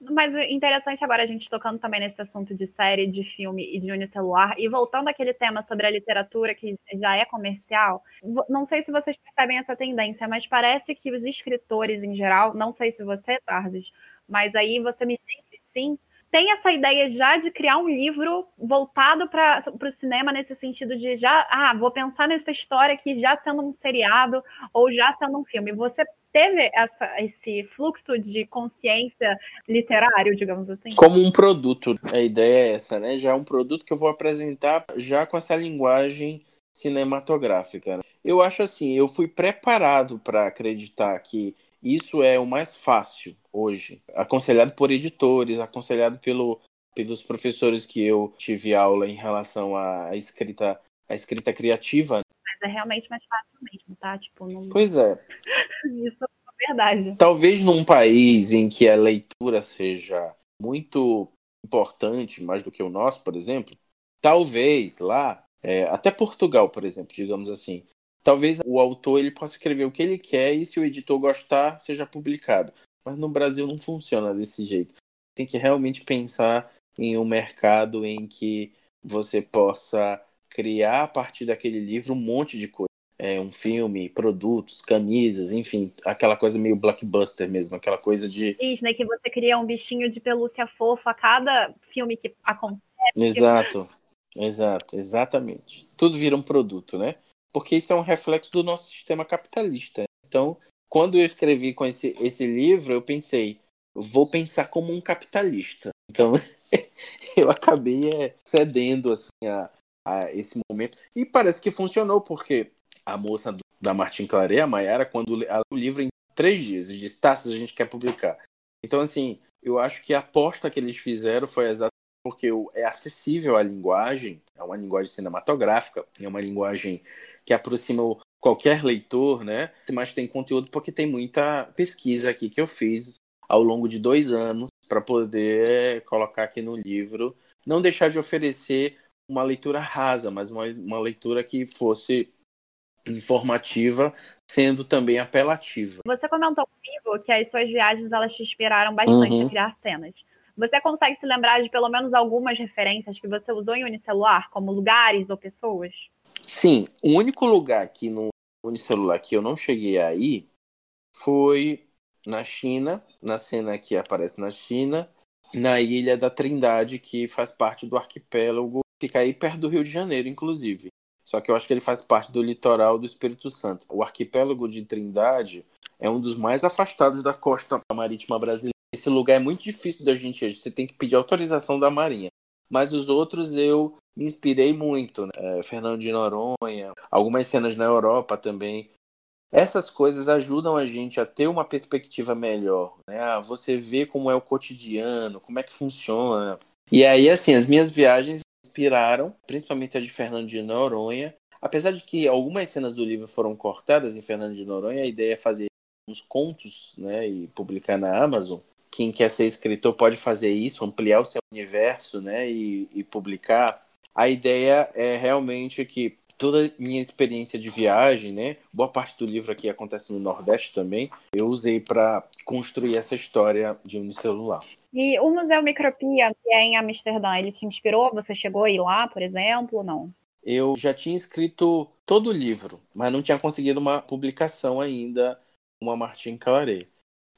S1: Mas interessante agora a gente tocando também nesse assunto de série, de filme e de unicelular, e voltando àquele tema sobre a literatura que já é comercial, não sei se vocês percebem essa tendência, mas parece que os escritores em geral, não sei se você, Tardes, mas aí você me disse sim, tem essa ideia já de criar um livro voltado para o cinema nesse sentido de já, ah, vou pensar nessa história aqui já sendo um seriado ou já sendo um filme. Você teve essa, esse fluxo de consciência literário, digamos assim?
S3: Como um produto. A ideia é essa, né? Já é um produto que eu vou apresentar já com essa linguagem cinematográfica. Eu acho assim, eu fui preparado para acreditar que isso é o mais fácil hoje, aconselhado por editores, aconselhado pelo, pelos professores que eu tive aula em relação à escrita, à escrita criativa.
S1: Mas é realmente mais fácil mesmo, tá? Tipo, não...
S3: Pois é.
S1: isso é verdade.
S3: Talvez num país em que a leitura seja muito importante, mais do que o nosso, por exemplo, talvez lá, é, até Portugal, por exemplo, digamos assim, talvez o autor ele possa escrever o que ele quer e se o editor gostar, seja publicado. Mas no Brasil não funciona desse jeito. Tem que realmente pensar em um mercado em que você possa criar a partir daquele livro um monte de coisa. É, um filme, produtos, camisas, enfim, aquela coisa meio blockbuster mesmo, aquela coisa de.
S1: Disney, que você cria um bichinho de pelúcia fofa a cada filme que acontece.
S3: Exato, exato, exatamente. Tudo vira um produto, né? Porque isso é um reflexo do nosso sistema capitalista. Então, quando eu escrevi com esse, esse livro, eu pensei, vou pensar como um capitalista. Então, eu acabei é, cedendo assim, a, a, esse momento. E parece que funcionou, porque a moça do, da Martin Claret, a Mayara, quando ela o livro em três dias, e disse, tá, se a gente quer publicar. Então, assim, eu acho que a aposta que eles fizeram foi exatamente porque é acessível a linguagem, é uma linguagem cinematográfica, é uma linguagem que aproxima qualquer leitor, né? Mas tem conteúdo porque tem muita pesquisa aqui que eu fiz ao longo de dois anos para poder colocar aqui no livro, não deixar de oferecer uma leitura rasa, mas uma, uma leitura que fosse informativa, sendo também apelativa.
S1: Você comentou comigo que as suas viagens elas te inspiraram bastante uhum. a criar cenas. Você consegue se lembrar de pelo menos algumas referências que você usou em unicelular, como lugares ou pessoas?
S3: Sim, o único lugar aqui no unicelular que eu não cheguei aí foi na China, na cena que aparece na China, na Ilha da Trindade, que faz parte do arquipélago, fica aí perto do Rio de Janeiro, inclusive. Só que eu acho que ele faz parte do litoral do Espírito Santo. O arquipélago de Trindade é um dos mais afastados da costa marítima brasileira esse lugar é muito difícil da gente ir. Você tem que pedir autorização da Marinha. Mas os outros eu me inspirei muito. Né? É, Fernando de Noronha, algumas cenas na Europa também. Essas coisas ajudam a gente a ter uma perspectiva melhor. Né? Ah, você vê como é o cotidiano, como é que funciona. E aí, assim, as minhas viagens inspiraram, principalmente a de Fernando de Noronha. Apesar de que algumas cenas do livro foram cortadas em Fernando de Noronha, a ideia é fazer uns contos né, e publicar na Amazon. Quem quer ser escritor pode fazer isso, ampliar o seu universo, né, e, e publicar. A ideia é realmente que toda a minha experiência de viagem, né, boa parte do livro aqui acontece no Nordeste também, eu usei para construir essa história de unicelular.
S1: E o Museu Micropia, que é em Amsterdã, ele te inspirou? Você chegou a ir lá, por exemplo, ou não?
S3: Eu já tinha escrito todo o livro, mas não tinha conseguido uma publicação ainda, uma Martin Claret.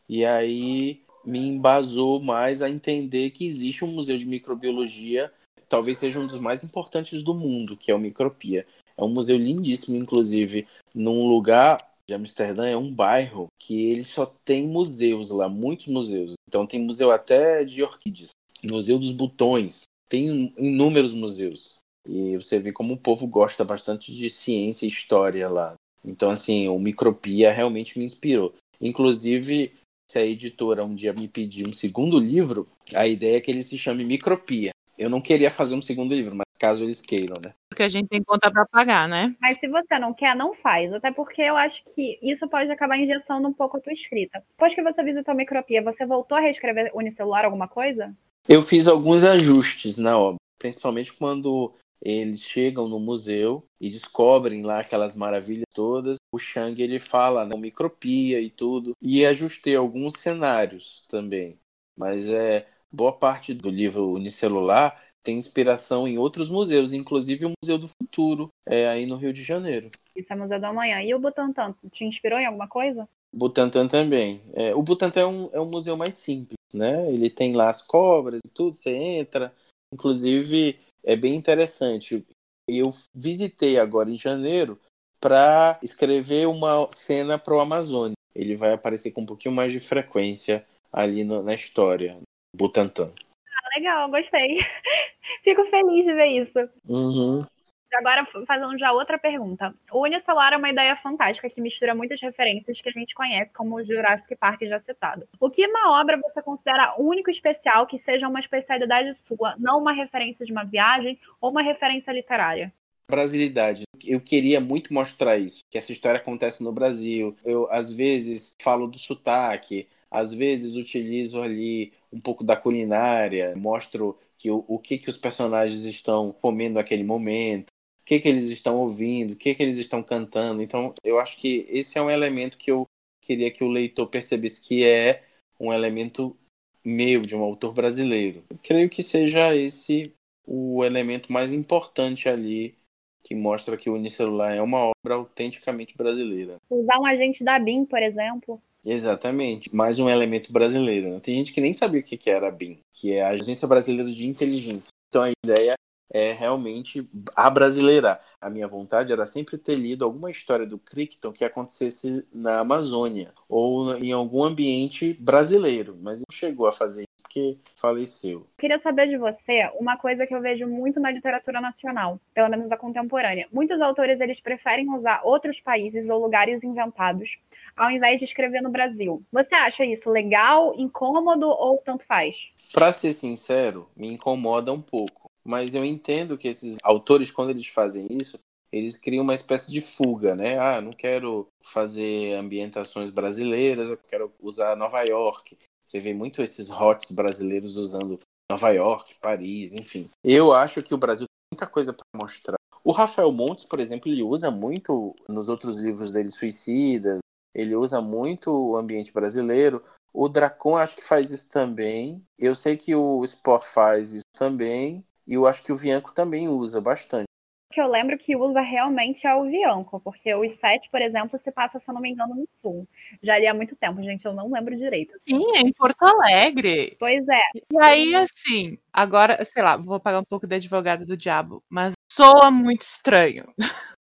S3: E aí me embasou mais a entender que existe um museu de microbiologia, talvez seja um dos mais importantes do mundo, que é o Micropia. É um museu lindíssimo, inclusive, num lugar de Amsterdã, é um bairro que ele só tem museus lá, muitos museus. Então tem museu até de orquídeas, museu dos botões, tem inúmeros museus. E você vê como o povo gosta bastante de ciência e história lá. Então, assim, o Micropia realmente me inspirou. Inclusive, se a editora um dia me pedir um segundo livro, a ideia é que ele se chame Micropia. Eu não queria fazer um segundo livro, mas caso eles queiram, né?
S2: Porque a gente tem conta para pagar, né?
S1: Mas se você não quer, não faz. Até porque eu acho que isso pode acabar injeção um pouco a tua escrita. Depois que você visitou a Micropia, você voltou a reescrever unicelular alguma coisa?
S3: Eu fiz alguns ajustes na obra, principalmente quando eles chegam no museu e descobrem lá aquelas maravilhas todas. O Shang ele fala né, micropia e tudo e ajustei alguns cenários também. Mas é boa parte do livro unicelular tem inspiração em outros museus, inclusive o Museu do Futuro, é aí no Rio de Janeiro.
S1: Isso é Museu do Amanhã. E o Butantan, te inspirou em alguma coisa?
S3: Butantan também. É, o Butantan é um, é um museu mais simples, né? Ele tem lá as cobras e tudo, você entra. Inclusive, é bem interessante. Eu visitei agora em janeiro para escrever uma cena para o Amazônia. Ele vai aparecer com um pouquinho mais de frequência ali no, na história, Butantan.
S1: Ah, legal, gostei. Fico feliz de ver isso.
S3: Uhum.
S1: Agora, fazendo já outra pergunta. O Unicelular é uma ideia fantástica que mistura muitas referências que a gente conhece, como o Jurassic Park já citado. O que na obra você considera único e especial que seja uma especialidade sua, não uma referência de uma viagem ou uma referência literária?
S3: Brasilidade. Eu queria muito mostrar isso, que essa história acontece no Brasil. Eu, às vezes, falo do sotaque, às vezes utilizo ali um pouco da culinária, mostro que o, o que, que os personagens estão comendo naquele momento o que, que eles estão ouvindo, o que, que eles estão cantando. Então, eu acho que esse é um elemento que eu queria que o leitor percebesse que é um elemento meu, de um autor brasileiro. Eu creio que seja esse o elemento mais importante ali que mostra que o Unicelular é uma obra autenticamente brasileira.
S1: Usar um agente da BIM, por exemplo.
S3: Exatamente, mais um elemento brasileiro. Né? Tem gente que nem sabia o que era a BIM, que é a Agência Brasileira de Inteligência. Então a ideia é realmente a brasileira. A minha vontade era sempre ter lido alguma história do Crichton que acontecesse na Amazônia ou em algum ambiente brasileiro, mas não chegou a fazer isso porque faleceu.
S1: Queria saber de você uma coisa que eu vejo muito na literatura nacional, pelo menos a contemporânea. Muitos autores eles preferem usar outros países ou lugares inventados ao invés de escrever no Brasil. Você acha isso legal, incômodo ou tanto faz?
S3: Para ser sincero, me incomoda um pouco mas eu entendo que esses autores, quando eles fazem isso, eles criam uma espécie de fuga, né? Ah, não quero fazer ambientações brasileiras, eu quero usar Nova York. Você vê muito esses hots brasileiros usando Nova York, Paris, enfim. Eu acho que o Brasil tem muita coisa para mostrar. O Rafael Montes, por exemplo, ele usa muito nos outros livros dele, Suicidas, ele usa muito o ambiente brasileiro. O Dracon acho que faz isso também. Eu sei que o Sport faz isso também. E eu acho que o Vianco também usa bastante.
S1: O que eu lembro que usa realmente é o Vianco, porque os sete, por exemplo, se passa, se eu não me engano, no sul. Já ali há muito tempo, gente, eu não lembro direito.
S2: Sim, é em Porto Alegre.
S1: Pois é.
S2: E aí, assim, agora, sei lá, vou pagar um pouco de advogado do diabo, mas soa muito estranho.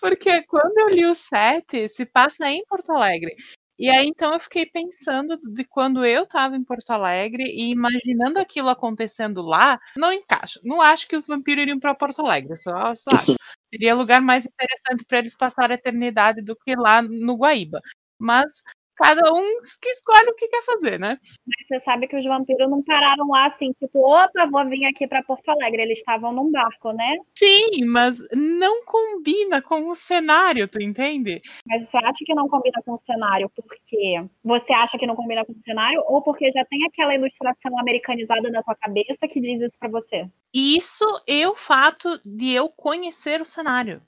S2: Porque quando eu li o 7, se passa em Porto Alegre. E aí então eu fiquei pensando de quando eu estava em Porto Alegre e imaginando aquilo acontecendo lá, não encaixa. Não acho que os vampiros iriam para Porto Alegre, só, só acho. Seria lugar mais interessante para eles passar a eternidade do que lá no Guaíba. Mas cada um que escolhe o que quer fazer, né?
S1: Mas você sabe que os vampiros não pararam lá assim, tipo, opa, vou vir aqui para Porto Alegre. Eles estavam num barco, né?
S2: Sim, mas não combina com o cenário, tu entende?
S1: Mas você acha que não combina com o cenário porque você acha que não combina com o cenário ou porque já tem aquela ilustração americanizada na tua cabeça que diz isso para você?
S2: Isso é o fato de eu conhecer o cenário,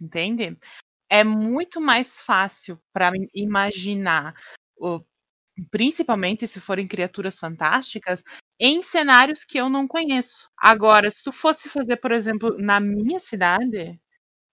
S2: entende? É muito mais fácil para imaginar, principalmente se forem criaturas fantásticas, em cenários que eu não conheço. Agora, se tu fosse fazer, por exemplo, na minha cidade,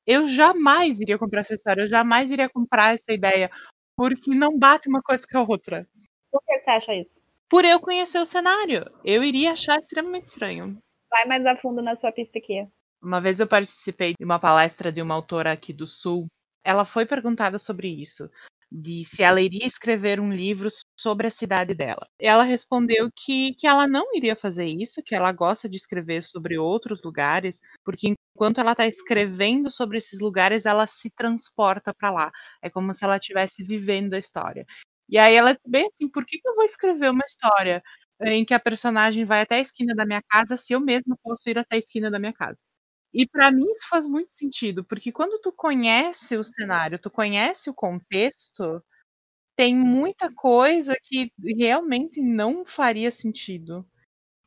S2: eu jamais iria comprar essa história, eu jamais iria comprar essa ideia, porque não bate uma coisa com a outra.
S1: Por que você acha isso?
S2: Por eu conhecer o cenário. Eu iria achar extremamente estranho.
S1: Vai mais a fundo na sua pista aqui.
S2: Uma vez eu participei de uma palestra de uma autora aqui do Sul, ela foi perguntada sobre isso, de se ela iria escrever um livro sobre a cidade dela. Ela respondeu que, que ela não iria fazer isso, que ela gosta de escrever sobre outros lugares, porque enquanto ela está escrevendo sobre esses lugares, ela se transporta para lá. É como se ela estivesse vivendo a história. E aí ela disse bem assim, por que, que eu vou escrever uma história em que a personagem vai até a esquina da minha casa se eu mesma posso ir até a esquina da minha casa? E para mim isso faz muito sentido, porque quando tu conhece o cenário, tu conhece o contexto, tem muita coisa que realmente não faria sentido.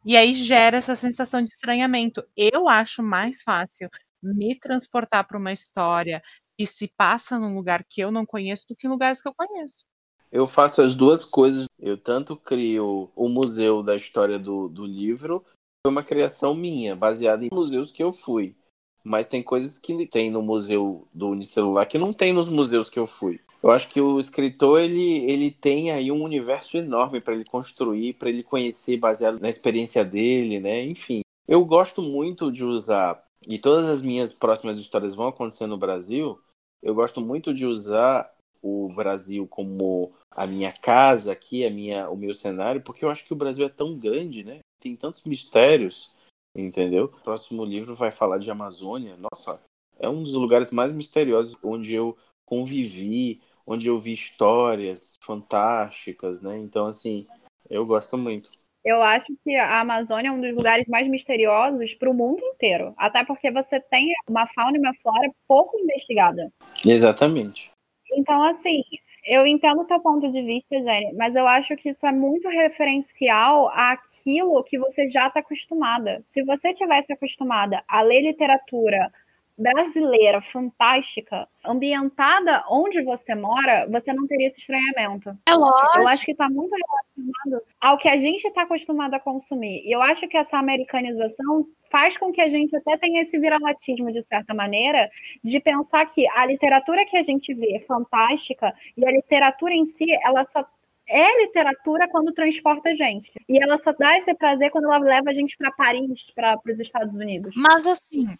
S2: E aí gera essa sensação de estranhamento. Eu acho mais fácil me transportar para uma história que se passa num lugar que eu não conheço do que em lugares que eu conheço.
S3: Eu faço as duas coisas. Eu tanto crio o museu da história do, do livro, foi uma criação minha, baseada em museus que eu fui. Mas tem coisas que tem no museu do Unicelular que não tem nos museus que eu fui. Eu acho que o escritor ele, ele tem aí um universo enorme para ele construir, para ele conhecer baseado na experiência dele, né? Enfim, eu gosto muito de usar e todas as minhas próximas histórias vão acontecer no Brasil. Eu gosto muito de usar o Brasil como a minha casa aqui, a minha, o meu cenário, porque eu acho que o Brasil é tão grande, né? Tem tantos mistérios, entendeu? O próximo livro vai falar de Amazônia. Nossa, é um dos lugares mais misteriosos onde eu convivi, onde eu vi histórias fantásticas, né? Então, assim, eu gosto muito.
S1: Eu acho que a Amazônia é um dos lugares mais misteriosos para o mundo inteiro. Até porque você tem uma fauna e uma flora pouco investigada.
S3: Exatamente.
S1: Então, assim, eu entendo o teu ponto de vista, Jenny, mas eu acho que isso é muito referencial àquilo que você já está acostumada. Se você tivesse acostumada a ler literatura brasileira fantástica, ambientada onde você mora, você não teria esse estranhamento.
S2: É lógico.
S1: Eu acho que está muito relacionado ao que a gente está acostumado a consumir. E eu acho que essa americanização faz com que a gente até tenha esse viralatismo, de certa maneira, de pensar que a literatura que a gente vê é fantástica e a literatura em si, ela só é literatura quando transporta a gente. E ela só dá esse prazer quando ela leva a gente para Paris, para os Estados Unidos.
S2: Mas assim,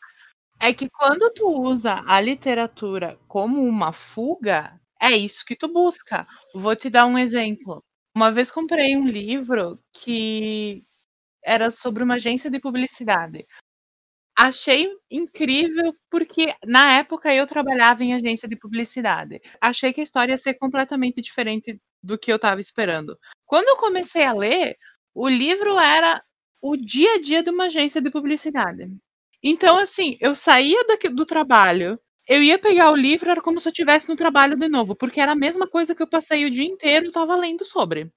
S2: é que quando tu usa a literatura como uma fuga, é isso que tu busca. Vou te dar um exemplo. Uma vez comprei um livro que era sobre uma agência de publicidade. Achei incrível porque na época eu trabalhava em agência de publicidade. Achei que a história ia ser completamente diferente do que eu estava esperando. Quando eu comecei a ler, o livro era o dia a dia de uma agência de publicidade. Então, assim, eu saía daqui, do trabalho, eu ia pegar o livro, era como se eu estivesse no trabalho de novo, porque era a mesma coisa que eu passei o dia inteiro estava lendo sobre.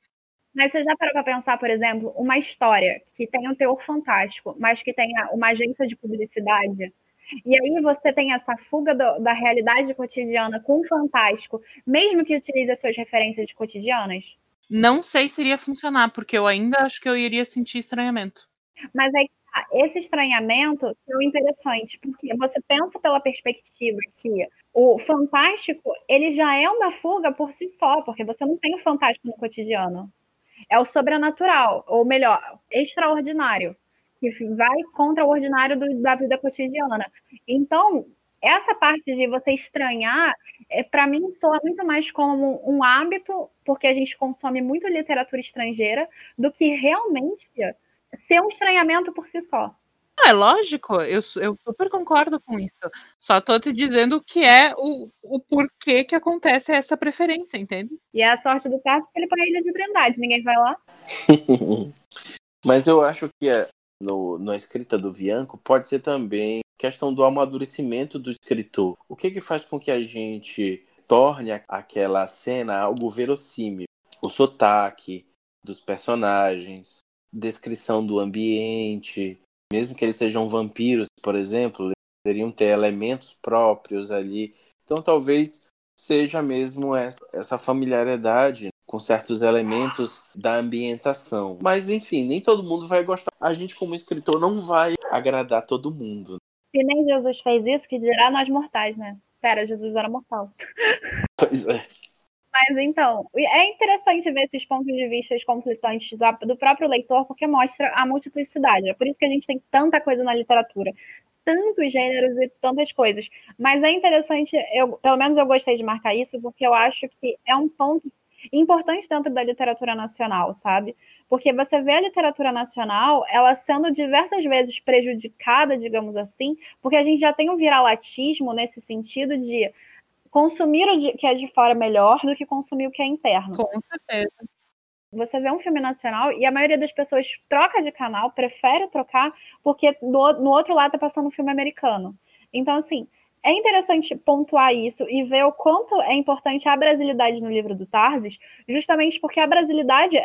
S1: Mas você já parou para pensar, por exemplo, uma história que tem um teor fantástico, mas que tenha uma agência de publicidade? E aí você tem essa fuga do, da realidade cotidiana com o fantástico, mesmo que utilize as suas referências cotidianas?
S2: Não sei se iria funcionar, porque eu ainda acho que eu iria sentir estranhamento.
S1: Mas aí esse estranhamento é interessante, porque você pensa pela perspectiva que o fantástico, ele já é uma fuga por si só, porque você não tem o fantástico no cotidiano. É o sobrenatural, ou melhor, extraordinário, que vai contra o ordinário do, da vida cotidiana. Então, essa parte de você estranhar, é, para mim, soa muito mais como um hábito, porque a gente consome muito literatura estrangeira, do que realmente ser um estranhamento por si só.
S2: é lógico, eu, eu super concordo com isso. Só tô te dizendo que é o, o porquê que acontece essa preferência, entende?
S1: E é a sorte do caso que ele põe a ilha de Brandade, ninguém vai lá.
S3: Mas eu acho que é, no, na escrita do Bianco pode ser também questão do amadurecimento do escritor. O que que faz com que a gente torne aquela cena algo verossímil? O sotaque dos personagens, descrição do ambiente, mesmo que eles sejam vampiros, por exemplo, eles poderiam ter elementos próprios ali. Então talvez seja mesmo essa, essa familiaridade com certos elementos da ambientação. Mas enfim, nem todo mundo vai gostar. A gente como escritor não vai agradar todo mundo.
S1: Se nem Jesus fez isso, que dirá nós mortais, né? Pera, Jesus era mortal.
S3: Pois é.
S1: Mas então, é interessante ver esses pontos de vista conflitantes do próprio leitor, porque mostra a multiplicidade. É por isso que a gente tem tanta coisa na literatura, tantos gêneros e tantas coisas. Mas é interessante, eu, pelo menos eu gostei de marcar isso, porque eu acho que é um ponto importante dentro da literatura nacional, sabe? Porque você vê a literatura nacional, ela sendo diversas vezes prejudicada, digamos assim, porque a gente já tem um viralatismo nesse sentido de consumir o que é de fora melhor do que consumir o que é interno.
S2: Com certeza.
S1: Você vê um filme nacional e a maioria das pessoas troca de canal, prefere trocar, porque no, no outro lado tá passando um filme americano. Então, assim, é interessante pontuar isso e ver o quanto é importante a brasilidade no livro do Tarsis, justamente porque a brasilidade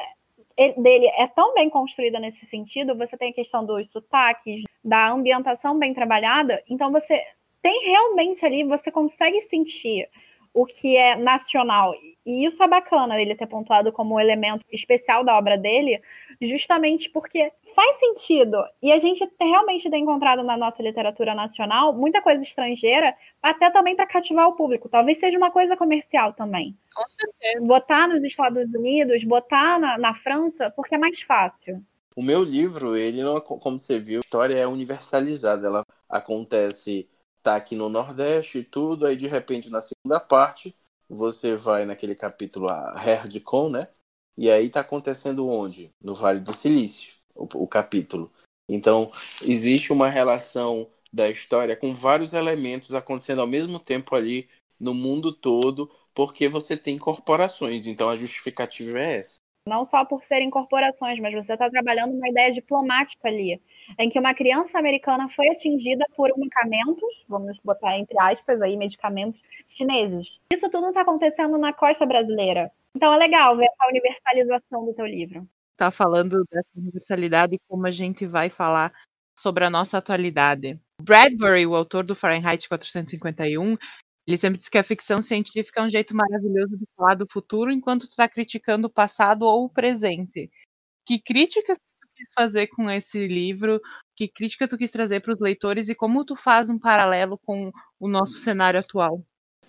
S1: dele é tão bem construída nesse sentido, você tem a questão dos sotaques, da ambientação bem trabalhada, então você tem realmente ali, você consegue sentir o que é nacional. E isso é bacana ele ter pontuado como um elemento especial da obra dele, justamente porque faz sentido. E a gente realmente tem encontrado na nossa literatura nacional muita coisa estrangeira, até também para cativar o público. Talvez seja uma coisa comercial também.
S2: Com certeza.
S1: Botar nos Estados Unidos, botar na, na França, porque é mais fácil.
S3: O meu livro, ele não, como você viu, a história é universalizada. Ela acontece tá aqui no Nordeste e tudo, aí de repente na segunda parte você vai naquele capítulo a Herdcon, né? E aí tá acontecendo onde? No Vale do Silício, o, o capítulo. Então, existe uma relação da história com vários elementos acontecendo ao mesmo tempo ali no mundo todo, porque você tem corporações. Então a justificativa é essa.
S1: Não só por serem corporações, mas você está trabalhando uma ideia diplomática ali em que uma criança americana foi atingida por medicamentos, vamos botar entre aspas aí, medicamentos chineses. Isso tudo está acontecendo na costa brasileira. Então é legal ver essa universalização do teu livro.
S2: Tá falando dessa universalidade e como a gente vai falar sobre a nossa atualidade. Bradbury, o autor do Fahrenheit 451, ele sempre diz que a ficção científica é um jeito maravilhoso de falar do futuro enquanto está criticando o passado ou o presente. Que críticas quis fazer com esse livro? Que crítica tu quis trazer para os leitores e como tu faz um paralelo com o nosso cenário atual?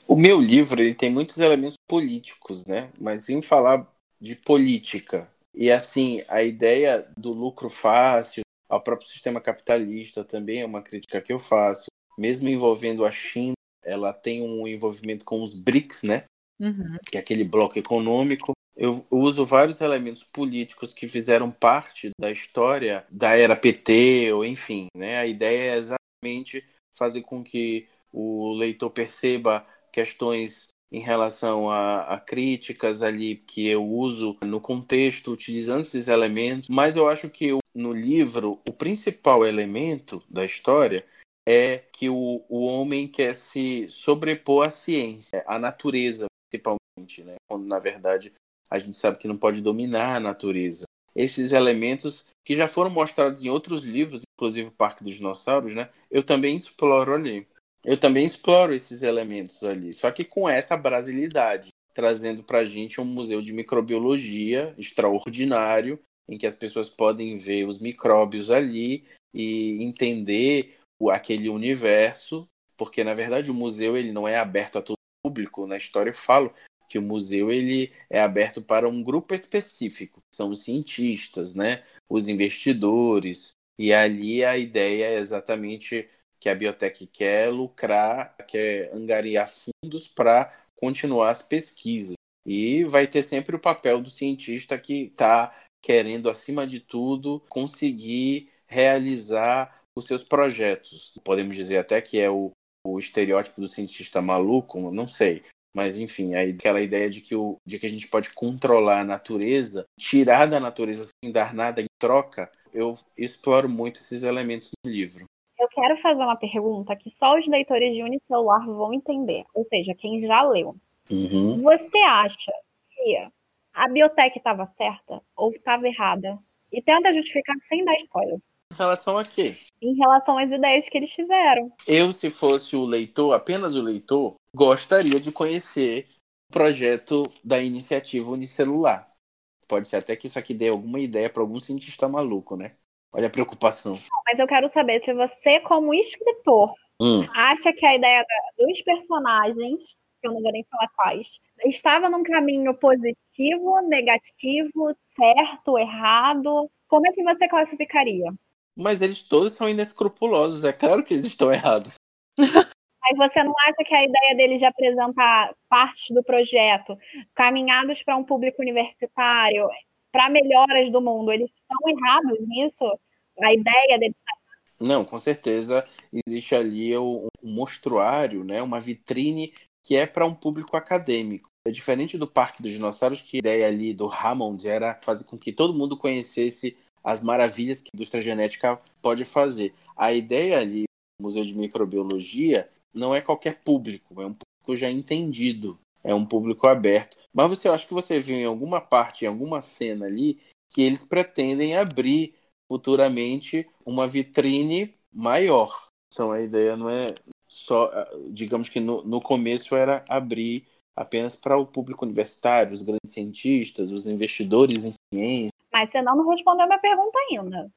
S3: O meu livro ele tem muitos elementos políticos, né? Mas em falar de política e assim a ideia do lucro fácil ao próprio sistema capitalista também é uma crítica que eu faço. Mesmo envolvendo a China, ela tem um envolvimento com os BRICS, né?
S2: Uhum.
S3: Que é aquele bloco econômico eu uso vários elementos políticos que fizeram parte da história da era PT, ou enfim, né? A ideia é exatamente fazer com que o leitor perceba questões em relação a, a, críticas ali que eu uso no contexto, utilizando esses elementos, mas eu acho que no livro o principal elemento da história é que o, o homem quer se sobrepor à ciência, à natureza, principalmente, né? quando na verdade a gente sabe que não pode dominar a natureza. Esses elementos que já foram mostrados em outros livros, inclusive o Parque dos Dinossauros, né? Eu também exploro ali. Eu também exploro esses elementos ali, só que com essa brasilidade, trazendo para a gente um museu de microbiologia extraordinário, em que as pessoas podem ver os micróbios ali e entender aquele universo, porque na verdade o museu ele não é aberto a todo público. Na história eu falo que o museu ele é aberto para um grupo específico, são os cientistas, né, os investidores, e ali a ideia é exatamente que a biotech quer lucrar, quer angariar fundos para continuar as pesquisas. E vai ter sempre o papel do cientista que está querendo, acima de tudo, conseguir realizar os seus projetos. Podemos dizer até que é o, o estereótipo do cientista maluco, não sei. Mas enfim, aí aquela ideia de que, o, de que a gente pode controlar a natureza, tirar da natureza sem dar nada em troca, eu exploro muito esses elementos no livro.
S1: Eu quero fazer uma pergunta que só os leitores de unicelular vão entender, ou seja, quem já leu.
S3: Uhum.
S1: Você acha que a biotech estava certa ou estava errada? E tenta justificar sem dar spoiler.
S3: Em relação a quê?
S1: Em relação às ideias que eles tiveram.
S3: Eu, se fosse o leitor, apenas o leitor, gostaria de conhecer o projeto da iniciativa unicelular. Pode ser até que isso aqui dê alguma ideia para algum cientista maluco, né? Olha a preocupação.
S1: Mas eu quero saber se você, como escritor,
S3: hum.
S1: acha que a ideia dos personagens, que eu não vou nem falar quais, estava num caminho positivo, negativo, certo, errado? Como é que você classificaria?
S3: Mas eles todos são inescrupulosos, é claro que eles estão errados.
S1: Mas você não acha que a ideia deles de apresentar partes do projeto caminhados para um público universitário, para melhoras do mundo, eles estão errados nisso? A ideia deles
S3: não, com certeza existe ali um mostruário, né, uma vitrine que é para um público acadêmico. É diferente do Parque dos Dinossauros, que a ideia ali do Hammond era fazer com que todo mundo conhecesse as maravilhas que a indústria genética pode fazer. A ideia ali do Museu de Microbiologia não é qualquer público, é um público já entendido, é um público aberto. Mas você acha que você viu em alguma parte, em alguma cena ali, que eles pretendem abrir futuramente uma vitrine maior. Então a ideia não é só, digamos que no, no começo era abrir apenas para o público universitário, os grandes cientistas, os investidores em ciência.
S1: Mas você não respondeu a minha pergunta ainda.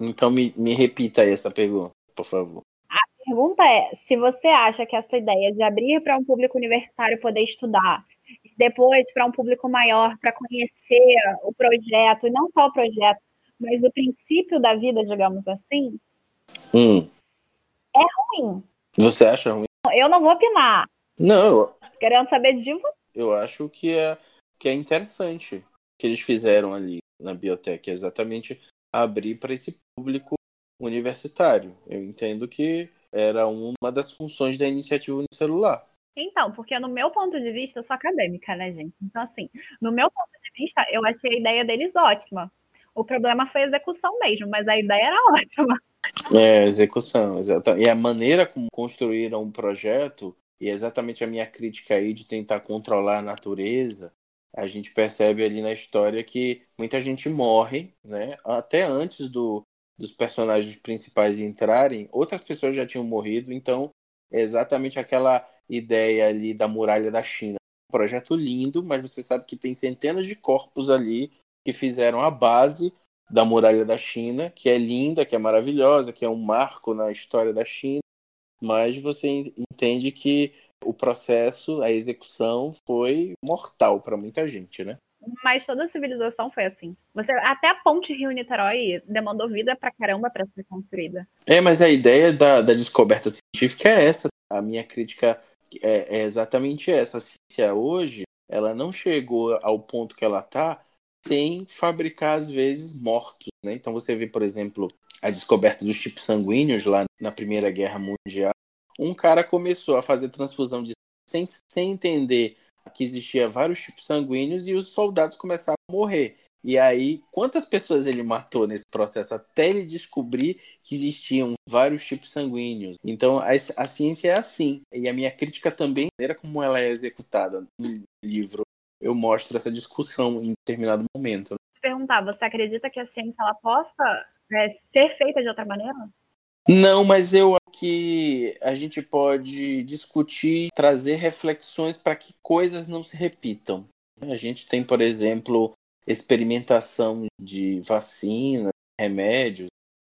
S3: Então me, me repita aí essa pergunta, por favor.
S1: A pergunta é: se você acha que essa ideia de abrir para um público universitário poder estudar, depois para um público maior para conhecer o projeto, e não só o projeto, mas o princípio da vida, digamos assim,
S3: hum.
S1: é ruim.
S3: Você acha ruim?
S1: Eu não vou opinar.
S3: Não.
S1: Querendo saber de você.
S3: Eu acho que é, que é interessante o que eles fizeram ali na biotech, é exatamente abrir para esse público universitário. Eu entendo que era uma das funções da iniciativa unicelular.
S1: Então, porque no meu ponto de vista, eu sou acadêmica, né, gente? Então, assim, no meu ponto de vista, eu achei a ideia deles ótima. O problema foi a execução mesmo, mas a ideia era ótima.
S3: É, execução, exatamente. E a maneira como construíram o projeto, e é exatamente a minha crítica aí de tentar controlar a natureza, a gente percebe ali na história que muita gente morre, né? Até antes do, dos personagens principais entrarem, outras pessoas já tinham morrido, então é exatamente aquela ideia ali da muralha da China. Um projeto lindo, mas você sabe que tem centenas de corpos ali que fizeram a base da muralha da China, que é linda, que é maravilhosa, que é um marco na história da China, mas você entende que o processo, a execução foi mortal para muita gente, né?
S1: Mas toda a civilização foi assim. Você até a ponte Rio-Niterói demandou vida pra caramba para ser construída.
S3: É, mas a ideia da, da descoberta científica é essa. A minha crítica é, é exatamente essa. A ciência hoje, ela não chegou ao ponto que ela está sem fabricar, às vezes, mortos. Né? Então você vê, por exemplo, a descoberta dos tipos sanguíneos lá na Primeira Guerra Mundial. Um cara começou a fazer transfusão de sem, sem entender que existia vários tipos sanguíneos e os soldados começaram a morrer. E aí, quantas pessoas ele matou nesse processo até ele descobrir que existiam vários tipos sanguíneos? Então, a, a ciência é assim. E a minha crítica também, a maneira como ela é executada no livro, eu mostro essa discussão em determinado momento.
S1: Perguntar, você acredita que a ciência ela possa é, ser feita de outra maneira?
S3: Não, mas eu acho que a gente pode discutir, trazer reflexões para que coisas não se repitam. A gente tem, por exemplo, experimentação de vacinas, remédios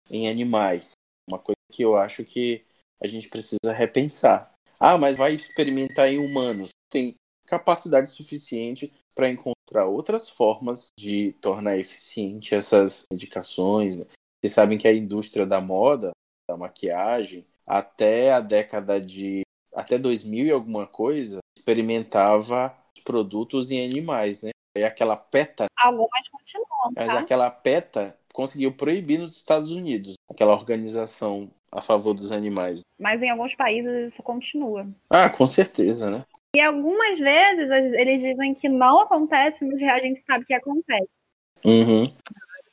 S3: em animais. Uma coisa que eu acho que a gente precisa repensar. Ah, mas vai experimentar em humanos. Tem capacidade suficiente para encontrar outras formas de tornar eficiente essas indicações. Né? Vocês sabem que a indústria da moda, da maquiagem, até a década de até 2000 e alguma coisa, experimentava os produtos em animais, né? E aquela PETA.
S1: Algumas continuam.
S3: Mas
S1: tá?
S3: aquela PETA conseguiu proibir nos Estados Unidos aquela organização a favor dos animais.
S1: Mas em alguns países isso continua.
S3: Ah, com certeza, né?
S1: E algumas vezes eles dizem que não acontece, mas a gente sabe que acontece.
S3: Uhum.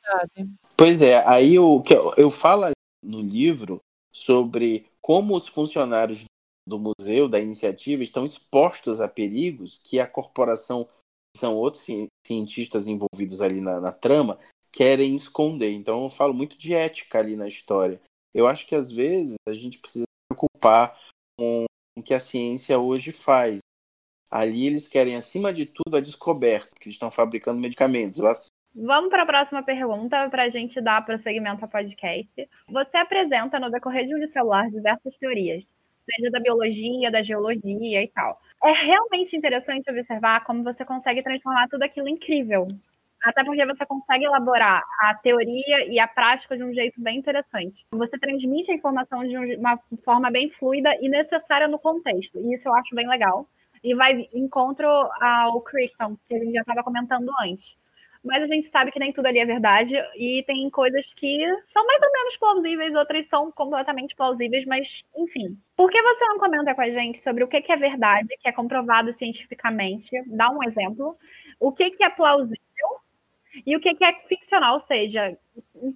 S2: Verdade.
S3: Pois é, aí o que eu, eu falo no livro sobre como os funcionários do museu, da iniciativa, estão expostos a perigos que a corporação, são outros ci- cientistas envolvidos ali na, na trama, querem esconder. Então eu falo muito de ética ali na história. Eu acho que às vezes a gente precisa se preocupar com o que a ciência hoje faz. Ali eles querem, acima de tudo, a descoberta, que eles estão fabricando medicamentos, vacinas.
S1: Vamos para a próxima pergunta para a gente dar prosseguimento ao podcast. Você apresenta no decorrer de um celular diversas teorias, seja da biologia, da geologia e tal. É realmente interessante observar como você consegue transformar tudo aquilo incrível. Até porque você consegue elaborar a teoria e a prática de um jeito bem interessante. Você transmite a informação de um- uma forma bem fluida e necessária no contexto. E isso eu acho bem legal. E vai encontro ao Crichton, que a gente já estava comentando antes. Mas a gente sabe que nem tudo ali é verdade e tem coisas que são mais ou menos plausíveis, outras são completamente plausíveis, mas enfim. Por que você não comenta com a gente sobre o que é verdade, que é comprovado cientificamente? Dá um exemplo. O que é plausível e o que que é ficcional, ou seja,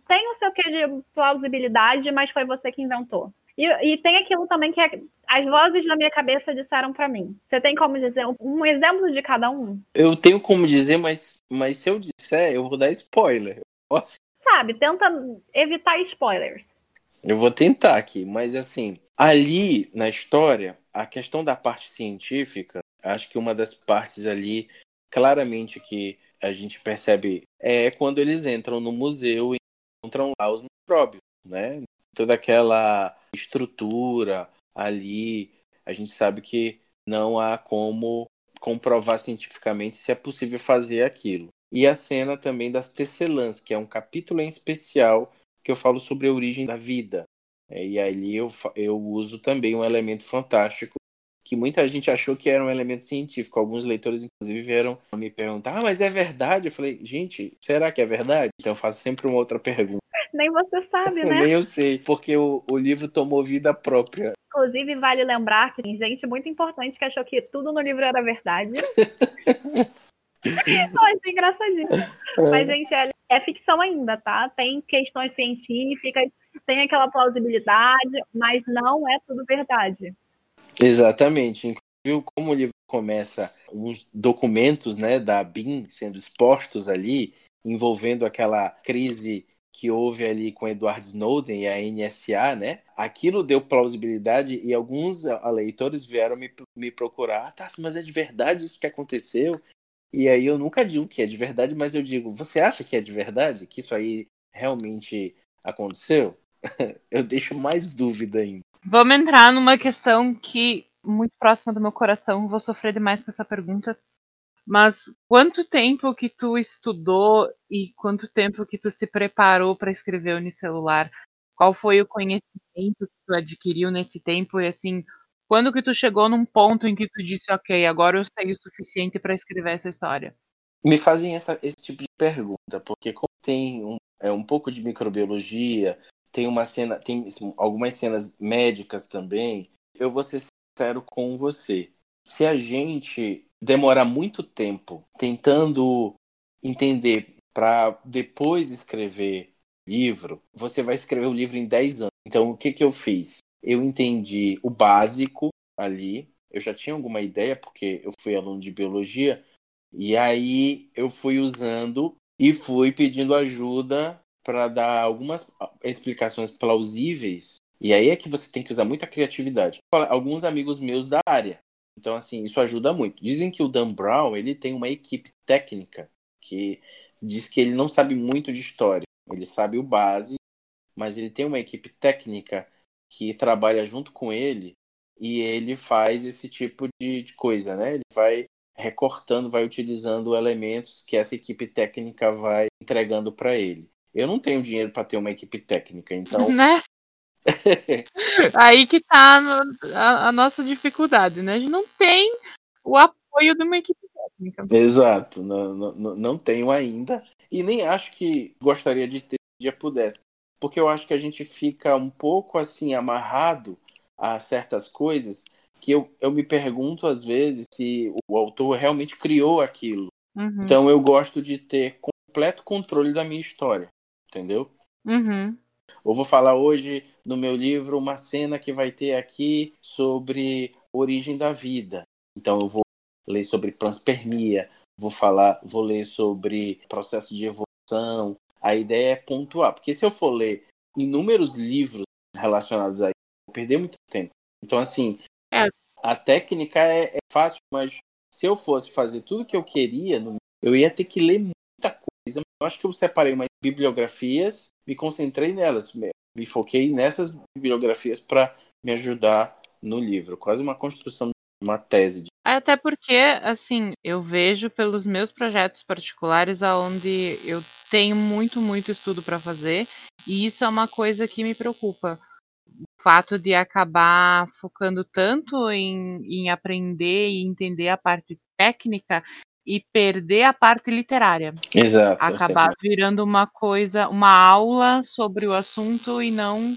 S1: tem o seu quê de plausibilidade, mas foi você que inventou. E, e tem aquilo também que é, as vozes na minha cabeça disseram para mim. Você tem como dizer um, um exemplo de cada um?
S3: Eu tenho como dizer, mas, mas se eu disser, eu vou dar spoiler. Posso?
S1: Sabe, tenta evitar spoilers.
S3: Eu vou tentar aqui, mas assim, ali na história, a questão da parte científica, acho que uma das partes ali, claramente que a gente percebe, é quando eles entram no museu e encontram lá os micróbios, né? Toda aquela estrutura ali, a gente sabe que não há como comprovar cientificamente se é possível fazer aquilo. E a cena também das tecelãs, que é um capítulo em especial que eu falo sobre a origem da vida. É, e ali eu, eu uso também um elemento fantástico que muita gente achou que era um elemento científico. Alguns leitores, inclusive, vieram me perguntar: ah, mas é verdade? Eu falei: gente, será que é verdade? Então eu faço sempre uma outra pergunta.
S1: Nem você sabe, né?
S3: Nem eu sei, porque o, o livro tomou vida própria.
S1: Inclusive, vale lembrar que tem gente muito importante que achou que tudo no livro era verdade. Eu achei engraçadinho. Mas, gente, é, é ficção ainda, tá? Tem questões científicas, tem aquela plausibilidade, mas não é tudo verdade.
S3: Exatamente. Inclusive, como o livro começa, uns documentos né, da BIM sendo expostos ali, envolvendo aquela crise que houve ali com Edward Snowden e a NSA, né? Aquilo deu plausibilidade e alguns ah, leitores vieram me, me procurar. Ah, tá, mas é de verdade isso que aconteceu? E aí eu nunca digo que é de verdade, mas eu digo, você acha que é de verdade? Que isso aí realmente aconteceu? eu deixo mais dúvida ainda.
S2: Vamos entrar numa questão que muito próxima do meu coração. Vou sofrer demais com essa pergunta. Mas quanto tempo que tu estudou e quanto tempo que tu se preparou para escrever unicelular? Qual foi o conhecimento que tu adquiriu nesse tempo e assim, quando que tu chegou num ponto em que tu disse, ok, agora eu sei o suficiente para escrever essa história?
S3: Me fazem essa, esse tipo de pergunta, porque como tem um, é, um pouco de microbiologia, tem uma cena, tem algumas cenas médicas também, eu vou ser sincero com você. Se a gente demorar muito tempo tentando entender para depois escrever livro, você vai escrever o livro em 10 anos. Então, o que, que eu fiz? Eu entendi o básico ali, eu já tinha alguma ideia, porque eu fui aluno de biologia, e aí eu fui usando e fui pedindo ajuda para dar algumas explicações plausíveis. E aí é que você tem que usar muita criatividade. Alguns amigos meus da área. Então, assim, isso ajuda muito. Dizem que o Dan Brown, ele tem uma equipe técnica que diz que ele não sabe muito de história. Ele sabe o base, mas ele tem uma equipe técnica que trabalha junto com ele e ele faz esse tipo de, de coisa, né? Ele vai recortando, vai utilizando elementos que essa equipe técnica vai entregando para ele. Eu não tenho dinheiro para ter uma equipe técnica, então.
S2: Né? Aí que tá a, a, nossa dificuldade, né? A gente não tem o apoio de uma equipe técnica.
S3: Exato, não, não, não tenho ainda. E nem acho que gostaria de ter se dia pudesse. Porque eu acho que a gente fica um pouco assim amarrado a certas coisas que eu, eu me pergunto às vezes se o autor realmente criou aquilo.
S2: Uhum.
S3: Então eu gosto de ter completo controle da minha história, entendeu?
S2: Uhum.
S3: Eu vou falar hoje no meu livro uma cena que vai ter aqui sobre origem da vida. Então eu vou ler sobre panspermia, vou falar, vou ler sobre processo de evolução. A ideia é pontuar, porque se eu for ler inúmeros livros relacionados a isso, vou perder muito tempo. Então assim,
S2: É.
S3: a técnica é, é fácil, mas se eu fosse fazer tudo que eu queria, eu ia ter que ler muita coisa. Eu acho que eu separei umas bibliografias, me concentrei nelas, me, foquei nessas bibliografias para me ajudar no livro, quase uma construção de uma tese. de-
S2: Até porque, assim, eu vejo pelos meus projetos particulares aonde eu tenho muito, muito estudo para fazer, e isso é uma coisa que me preocupa. O fato de acabar focando tanto em, em aprender e entender a parte técnica e perder a parte literária.
S3: Exato.
S2: Acabar virando uma coisa, uma aula sobre o assunto e não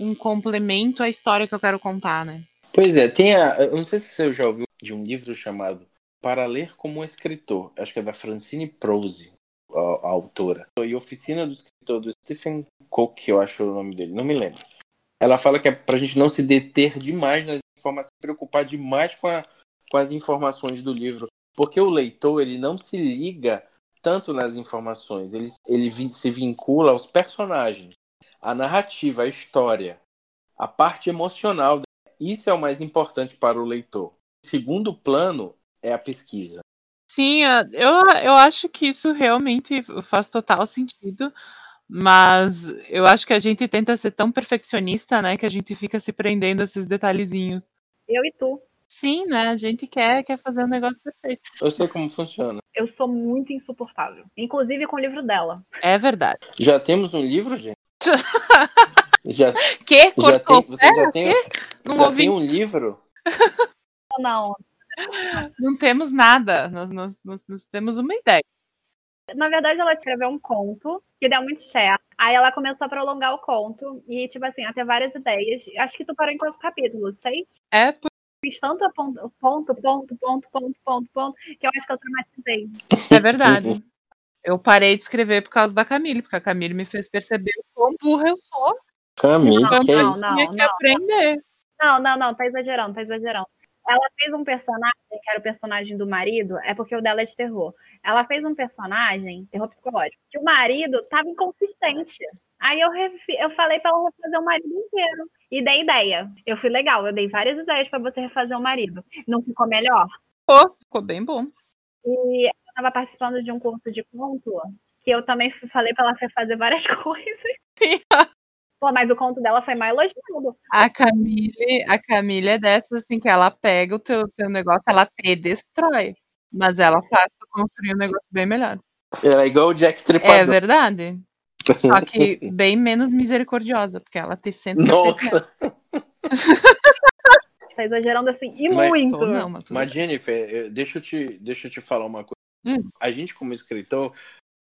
S2: um complemento à história que eu quero contar, né?
S3: Pois é, tem a. Eu não sei se você já ouviu de um livro chamado Para Ler como um Escritor. Acho que é da Francine Prose, a, a autora. E Oficina do Escritor, do Stephen Cook, eu acho o nome dele, não me lembro. Ela fala que é pra gente não se deter demais nas informações, se preocupar demais com, a- com as informações do livro. Porque o leitor, ele não se liga tanto nas informações, ele, ele se vincula aos personagens, à narrativa, à história, a parte emocional isso é o mais importante para o leitor. Segundo plano é a pesquisa.
S2: Sim, eu, eu acho que isso realmente faz total sentido, mas eu acho que a gente tenta ser tão perfeccionista, né, que a gente fica se prendendo a esses detalhezinhos.
S1: Eu e tu.
S2: Sim, né, a gente quer, quer fazer um negócio perfeito.
S3: Eu sei como funciona.
S1: Eu sou muito insuportável. Inclusive com o livro dela.
S2: É verdade.
S3: Já temos um livro, gente? Já,
S2: Que?
S3: já
S2: Cortou?
S3: tem, você já tem,
S2: Não
S3: já
S2: ouvi.
S3: tem um livro?
S1: Não,
S2: Não temos nada. Nós, nós, nós, nós temos uma ideia.
S1: Na verdade, ela escreveu um conto que deu muito certo. Aí ela começou a prolongar o conto e, tipo assim, a ter várias ideias. Acho que tu parou em quanto capítulo? Seis?
S2: É por-
S1: Fiz tanto a ponto, ponto, ponto, ponto, ponto, ponto, ponto, que eu acho que eu traumatizei.
S2: é verdade. Eu parei de escrever por causa da Camille, porque a Camille me fez perceber o quão burra eu sou.
S3: Camille,
S1: Não,
S3: que é
S1: não,
S3: isso?
S1: não.
S2: tinha que aprender.
S1: Não, não, não, tá exagerando, tá exagerando. Ela fez um personagem, que era o personagem do marido, é porque o dela é de terror. Ela fez um personagem, terror psicológico, que o marido tava inconsistente. Aí eu, refi- eu falei pra ela refazer o marido inteiro. E dei ideia. Eu fui legal, eu dei várias ideias pra você refazer o marido. Não ficou melhor?
S2: Pô, ficou bem bom.
S1: E eu tava participando de um curso de conto, que eu também falei pra ela refazer várias coisas. Pô, mas o conto dela foi mais elogiado.
S2: A Camille, a Camille é dessas assim que ela pega o teu, teu negócio, ela te destrói. Mas ela faz tu construir um negócio bem melhor.
S3: Ela é igual o Jack
S2: É
S3: Stripador.
S2: verdade. Só que bem menos misericordiosa, porque ela te sente.
S3: Nossa,
S1: Tá exagerando assim, e
S3: Mas-
S1: muito.
S2: Tô, não, mas
S3: mas Jennifer, deixa eu te, deixa eu te falar uma coisa.
S2: Hum.
S3: A gente, como escritor,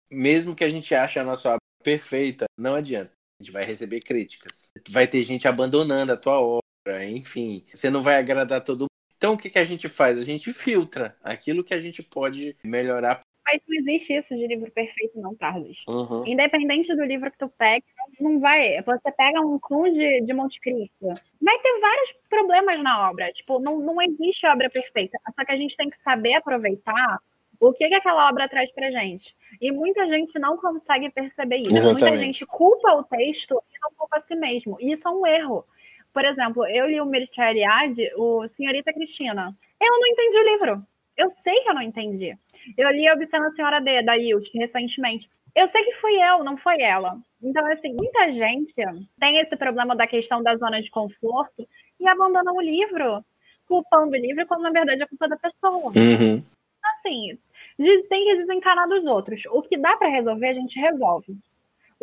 S3: mesmo que a gente ache a nossa obra perfeita, não adianta. A gente vai receber críticas. Vai ter gente abandonando a tua obra, enfim. Você não vai agradar todo mundo. Então, o que, que a gente faz? A gente filtra aquilo que a gente pode melhorar.
S1: Não existe isso de livro perfeito, não, Tarsis.
S3: Uhum.
S1: Independente do livro que tu pegue, não vai. Você pega um Conde de Monte Cristo, vai ter vários problemas na obra. Tipo, não, não existe obra perfeita. Só que a gente tem que saber aproveitar o que, que aquela obra traz pra gente. E muita gente não consegue perceber isso. Muita
S3: Exatamente.
S1: gente culpa o texto e não culpa a si mesmo. E isso é um erro. Por exemplo, eu li o Mircea Eliade, o Senhorita Cristina. Eu não entendi o livro. Eu sei que eu não entendi. Eu li a Obscena Senhora D, da Yield, recentemente. Eu sei que fui eu, não foi ela. Então, assim, muita gente tem esse problema da questão da zona de conforto e abandona o livro, culpando o livro, quando na verdade é culpa da pessoa.
S3: Uhum.
S1: Assim, tem que desencanar dos outros. O que dá para resolver, a gente resolve.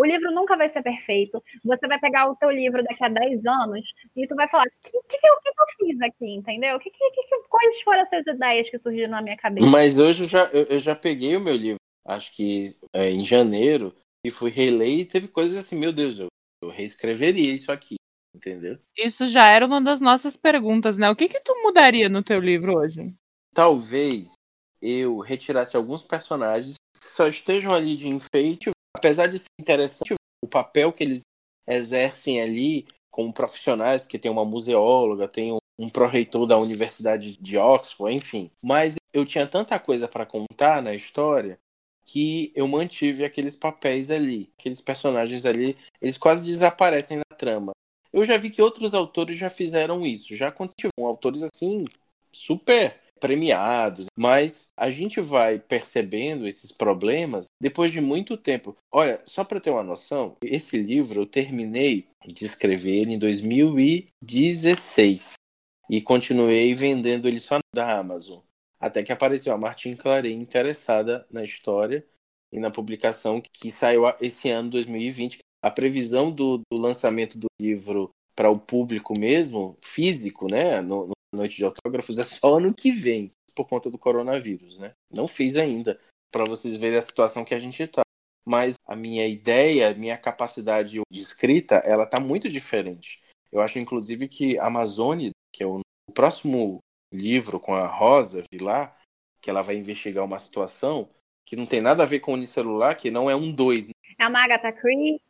S1: O livro nunca vai ser perfeito. Você vai pegar o teu livro daqui a 10 anos e tu vai falar, o que, que, que, que, eu fiz aqui, entendeu? Que, que, que, quais foram essas ideias que surgiram na minha cabeça?
S3: Mas hoje eu já, eu, eu já peguei o meu livro, acho que é, em janeiro, e fui reler e teve coisas assim, meu Deus, eu, eu reescreveria isso aqui, entendeu?
S2: Isso já era uma das nossas perguntas, né? O que que tu mudaria no teu livro hoje?
S3: Talvez eu retirasse alguns personagens que só estejam ali de enfeite, apesar de ser interessante o papel que eles exercem ali como profissionais, porque tem uma museóloga, tem um, um pró-reitor da Universidade de Oxford, enfim. Mas eu tinha tanta coisa para contar na história que eu mantive aqueles papéis ali, aqueles personagens ali, eles quase desaparecem na trama. Eu já vi que outros autores já fizeram isso, já aconteceu autores assim super premiados, mas a gente vai percebendo esses problemas depois de muito tempo. Olha, só para ter uma noção, esse livro eu terminei de escrever ele em 2016 e continuei vendendo ele só da Amazon. Até que apareceu a Martin Claret interessada na história e na publicação que saiu esse ano 2020. A previsão do, do lançamento do livro para o público mesmo, físico, né, no, no Noite de Autógrafos, é só ano que vem, por conta do coronavírus, né? Não fiz ainda, para vocês verem a situação que a gente está. Mas a minha ideia, a minha capacidade de escrita, ela está muito diferente. Eu acho, inclusive, que Amazônia, que é o próximo livro com a Rosa Vilar, que ela vai investigar uma situação que não tem nada a ver com o unicelular, que não é um dois. Né?
S1: É uma Agatha Christie,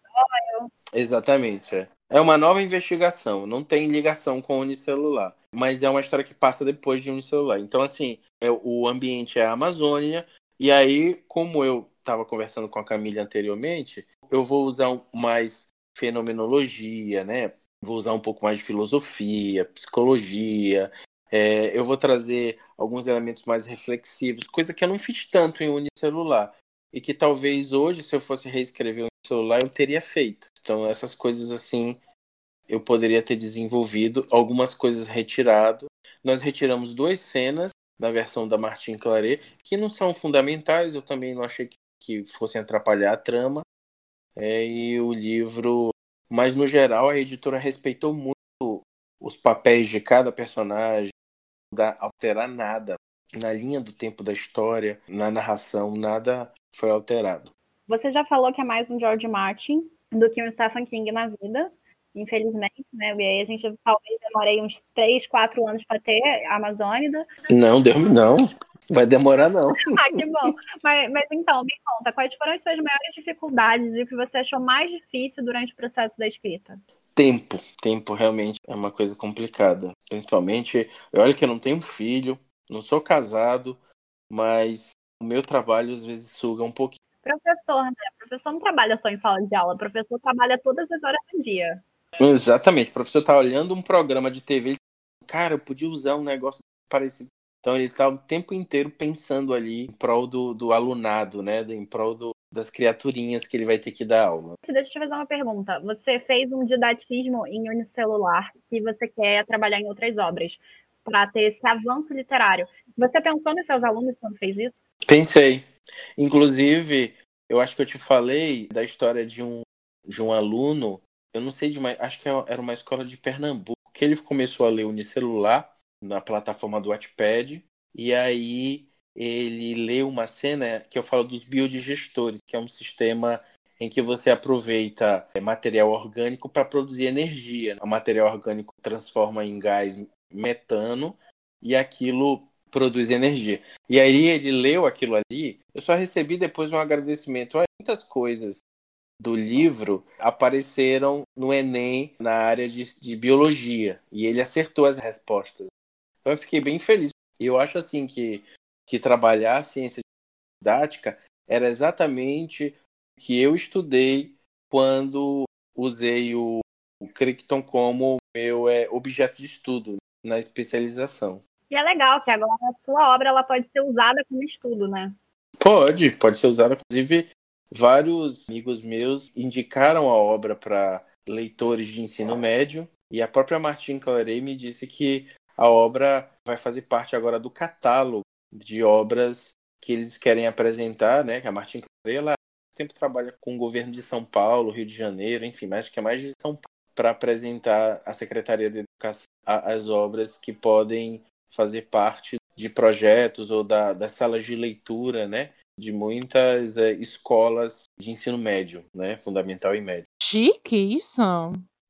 S3: Exatamente, é. É uma nova investigação, não tem ligação com o unicelular, mas é uma história que passa depois de unicelular. Então, assim, é, o ambiente é a Amazônia, e aí, como eu estava conversando com a Camila anteriormente, eu vou usar mais fenomenologia, né? Vou usar um pouco mais de filosofia, psicologia, é, eu vou trazer alguns elementos mais reflexivos, coisa que eu não fiz tanto em unicelular. E que talvez hoje, se eu fosse reescrever celular, eu teria feito. Então, essas coisas assim, eu poderia ter desenvolvido, algumas coisas retirado. Nós retiramos duas cenas da versão da Martin Claret, que não são fundamentais, eu também não achei que, fossem atrapalhar a trama. É, e o livro, mas no geral, a editora respeitou muito os papéis de cada personagem, mudar, alterar nada. Na linha do tempo da história, na narração, nada foi alterado.
S1: Você já falou que é mais um George Martin do que um Stephen King na vida, infelizmente, né? E aí a gente talvez demorei uns 3, 4 anos para ter a Amazônida.
S3: Não, não. Vai demorar, não.
S1: ah, que bom. Mas, mas então, me conta, quais foram as suas maiores dificuldades e o que você achou mais difícil durante o processo da escrita?
S3: tempo. Tempo realmente é uma coisa complicada. Principalmente, olha que eu não tenho filho, não sou casado, mas o meu trabalho às vezes suga um pouquinho.
S1: Professor, né? Professor não trabalha só em sala de aula, professor trabalha todas as horas do dia.
S3: Exatamente, o professor tá olhando um programa de TV, cara, eu podia usar um negócio parecido. Então ele tá o tempo inteiro pensando ali em prol do, do alunado, né? Em prol do, das criaturinhas que ele vai ter que dar aula.
S1: Deixa eu te fazer uma pergunta. Você fez um didatismo em unicelular e você quer trabalhar em outras obras para ter esse avanço literário. Você pensou nos seus alunos quando fez isso?
S3: Pensei. Inclusive, eu acho que eu te falei da história de um, de um aluno, eu não sei de mais, acho que é, era uma escola de Pernambuco, que ele começou a ler unicelular na plataforma do Wattpad, e aí ele lê uma cena que eu falo dos biodigestores, que é um sistema em que você aproveita é, material orgânico para produzir energia. O material orgânico transforma em gás metano e aquilo produz energia. E aí ele leu aquilo ali, eu só recebi depois um agradecimento. Muitas coisas do livro apareceram no Enem na área de, de biologia e ele acertou as respostas. Então eu fiquei bem feliz. Eu acho assim que que trabalhar a ciência didática era exatamente o que eu estudei quando usei o, o Crichton como meu é, objeto de estudo na especialização.
S1: E é legal que agora a sua obra ela pode ser usada como estudo, né?
S3: Pode, pode ser usada. Inclusive, vários amigos meus indicaram a obra para leitores de ensino médio e a própria Martin Claret me disse que a obra vai fazer parte agora do catálogo de obras que eles querem apresentar, né? Que a Martin Claret tempo trabalha com o governo de São Paulo, Rio de Janeiro, enfim, mas que é mais de São Paulo, para apresentar à Secretaria de Educação as obras que podem fazer parte de projetos ou da, das salas de leitura, né? De muitas é, escolas de ensino médio, né? Fundamental e médio.
S2: Chique isso.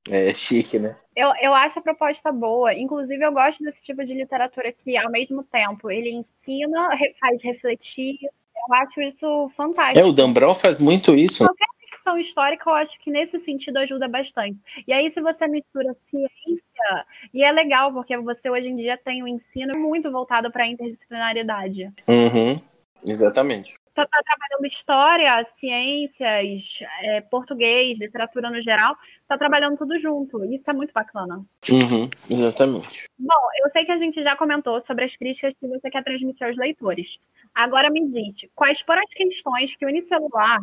S3: É chique, né?
S1: Eu, eu acho a proposta boa. Inclusive, eu gosto desse tipo de literatura que, ao mesmo tempo, ele ensina, faz refletir. Eu acho isso fantástico.
S3: É, o Dan Brown faz muito isso.
S1: Qualquer ficção histórica, eu acho que nesse sentido ajuda bastante. E aí, se você mistura ciência, e é legal, porque você hoje em dia tem um ensino muito voltado para a interdisciplinaridade.
S3: Uhum, exatamente
S1: está tá trabalhando história, ciências, é, português, literatura no geral, está trabalhando tudo junto. Isso é muito bacana.
S3: Uhum, exatamente.
S1: Bom, eu sei que a gente já comentou sobre as críticas que você quer transmitir aos leitores. Agora me diz, quais foram as questões que o Unicelular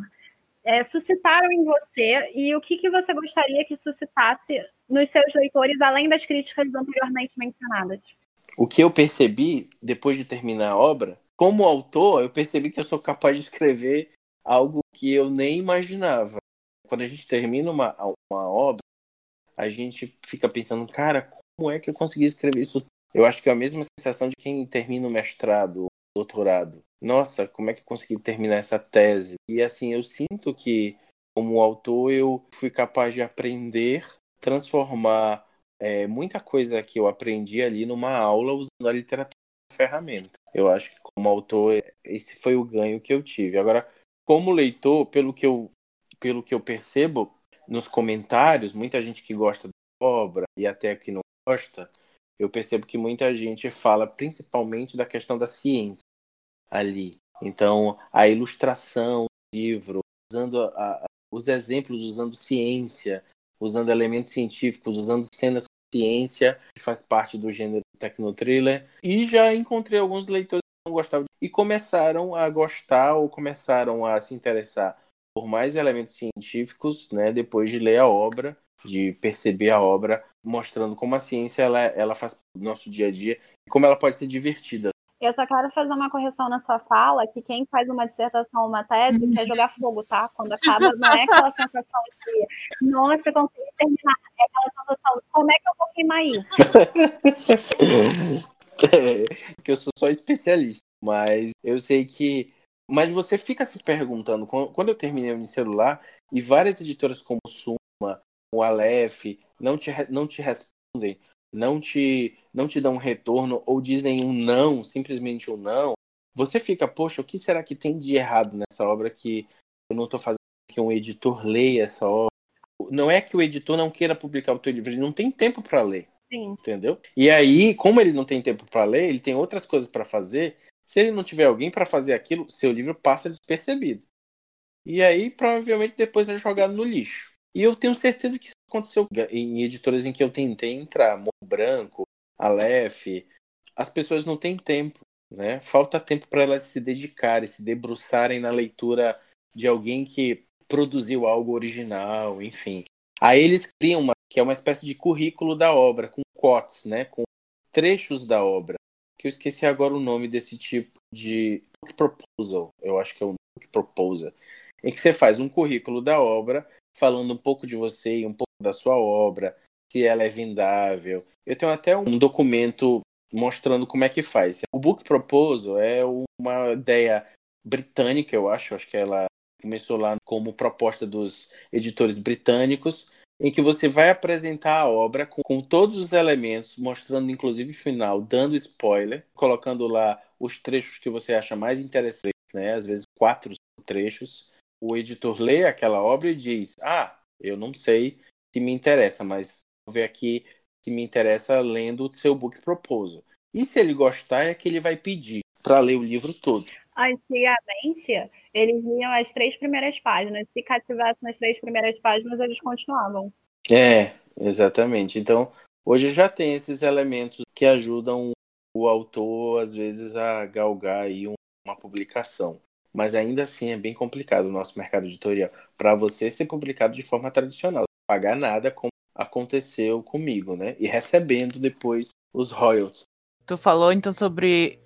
S1: é, suscitaram em você e o que, que você gostaria que suscitasse nos seus leitores, além das críticas anteriormente mencionadas?
S3: O que eu percebi depois de terminar a obra como autor, eu percebi que eu sou capaz de escrever algo que eu nem imaginava. Quando a gente termina uma, uma obra, a gente fica pensando, cara, como é que eu consegui escrever isso? Eu acho que é a mesma sensação de quem termina o mestrado, doutorado. Nossa, como é que eu consegui terminar essa tese? E assim, eu sinto que, como autor, eu fui capaz de aprender, transformar é, muita coisa que eu aprendi ali numa aula usando a literatura como ferramenta. Eu acho que como autor, esse foi o ganho que eu tive. Agora, como leitor, pelo que eu, pelo que eu percebo nos comentários, muita gente que gosta da obra e até que não gosta, eu percebo que muita gente fala principalmente da questão da ciência ali. Então, a ilustração do livro, usando a, a, os exemplos, usando ciência, usando elementos científicos, usando cenas com ciência, que faz parte do gênero tecnotriller. E já encontrei alguns leitores não gostavam e começaram a gostar ou começaram a se interessar por mais elementos científicos, né, depois de ler a obra, de perceber a obra, mostrando como a ciência ela, ela faz do nosso dia a dia e como ela pode ser divertida.
S1: Eu só quero fazer uma correção na sua fala, que quem faz uma dissertação ou uma tese uhum. quer jogar fogo, tá? Quando acaba, não é aquela sensação de, nossa, consegui terminar. É aquela sensação, como é que eu vou queimar isso?
S3: É, porque eu sou só especialista. Mas eu sei que. Mas você fica se perguntando, quando eu terminei o celular, e várias editoras como Suma, o Aleph, não te, não te respondem, não te, não te dão um retorno, ou dizem um não, simplesmente um não, você fica, poxa, o que será que tem de errado nessa obra que eu não estou fazendo que um editor leia essa obra? Não é que o editor não queira publicar o teu livro, ele não tem tempo para ler.
S1: Sim.
S3: Entendeu? E aí, como ele não tem tempo para ler, ele tem outras coisas para fazer. Se ele não tiver alguém para fazer aquilo, seu livro passa despercebido. E aí, provavelmente, depois é jogado no lixo. E eu tenho certeza que isso aconteceu em editoras em que eu tentei entrar, Morro Branco, Aleph. As pessoas não têm tempo, né? Falta tempo para elas se dedicarem, se debruçarem na leitura de alguém que produziu algo original, enfim. Aí eles criam uma que é uma espécie de currículo da obra, com quotes, né, com trechos da obra, que eu esqueci agora o nome desse tipo de proposal, eu acho que é um book proposal, em que você faz um currículo da obra, falando um pouco de você e um pouco da sua obra, se ela é vendável. Eu tenho até um documento mostrando como é que faz. O book proposal é uma ideia britânica, eu acho, acho que ela começou lá como proposta dos editores britânicos, em que você vai apresentar a obra com, com, todos os elementos, mostrando inclusive o final, dando spoiler, colocando lá os trechos que você acha mais interessantes, né? Às vezes quatro trechos. O editor lê aquela obra e diz: Ah, eu não sei se me interessa, mas vou ver aqui se me interessa lendo o seu book proposal. E se ele gostar, é que ele vai pedir para ler o livro todo.
S1: Antigamente, eles liam as três primeiras páginas. Se cativasse nas três primeiras páginas, eles continuavam.
S3: É, exatamente. Então, hoje já tem esses elementos que ajudam o autor, às vezes, a galgar aí uma publicação. Mas ainda assim é bem complicado o nosso mercado editorial. Para você ser publicado de forma tradicional, pagar nada como aconteceu comigo, né? E recebendo depois os royalties.
S2: Tu falou então sobre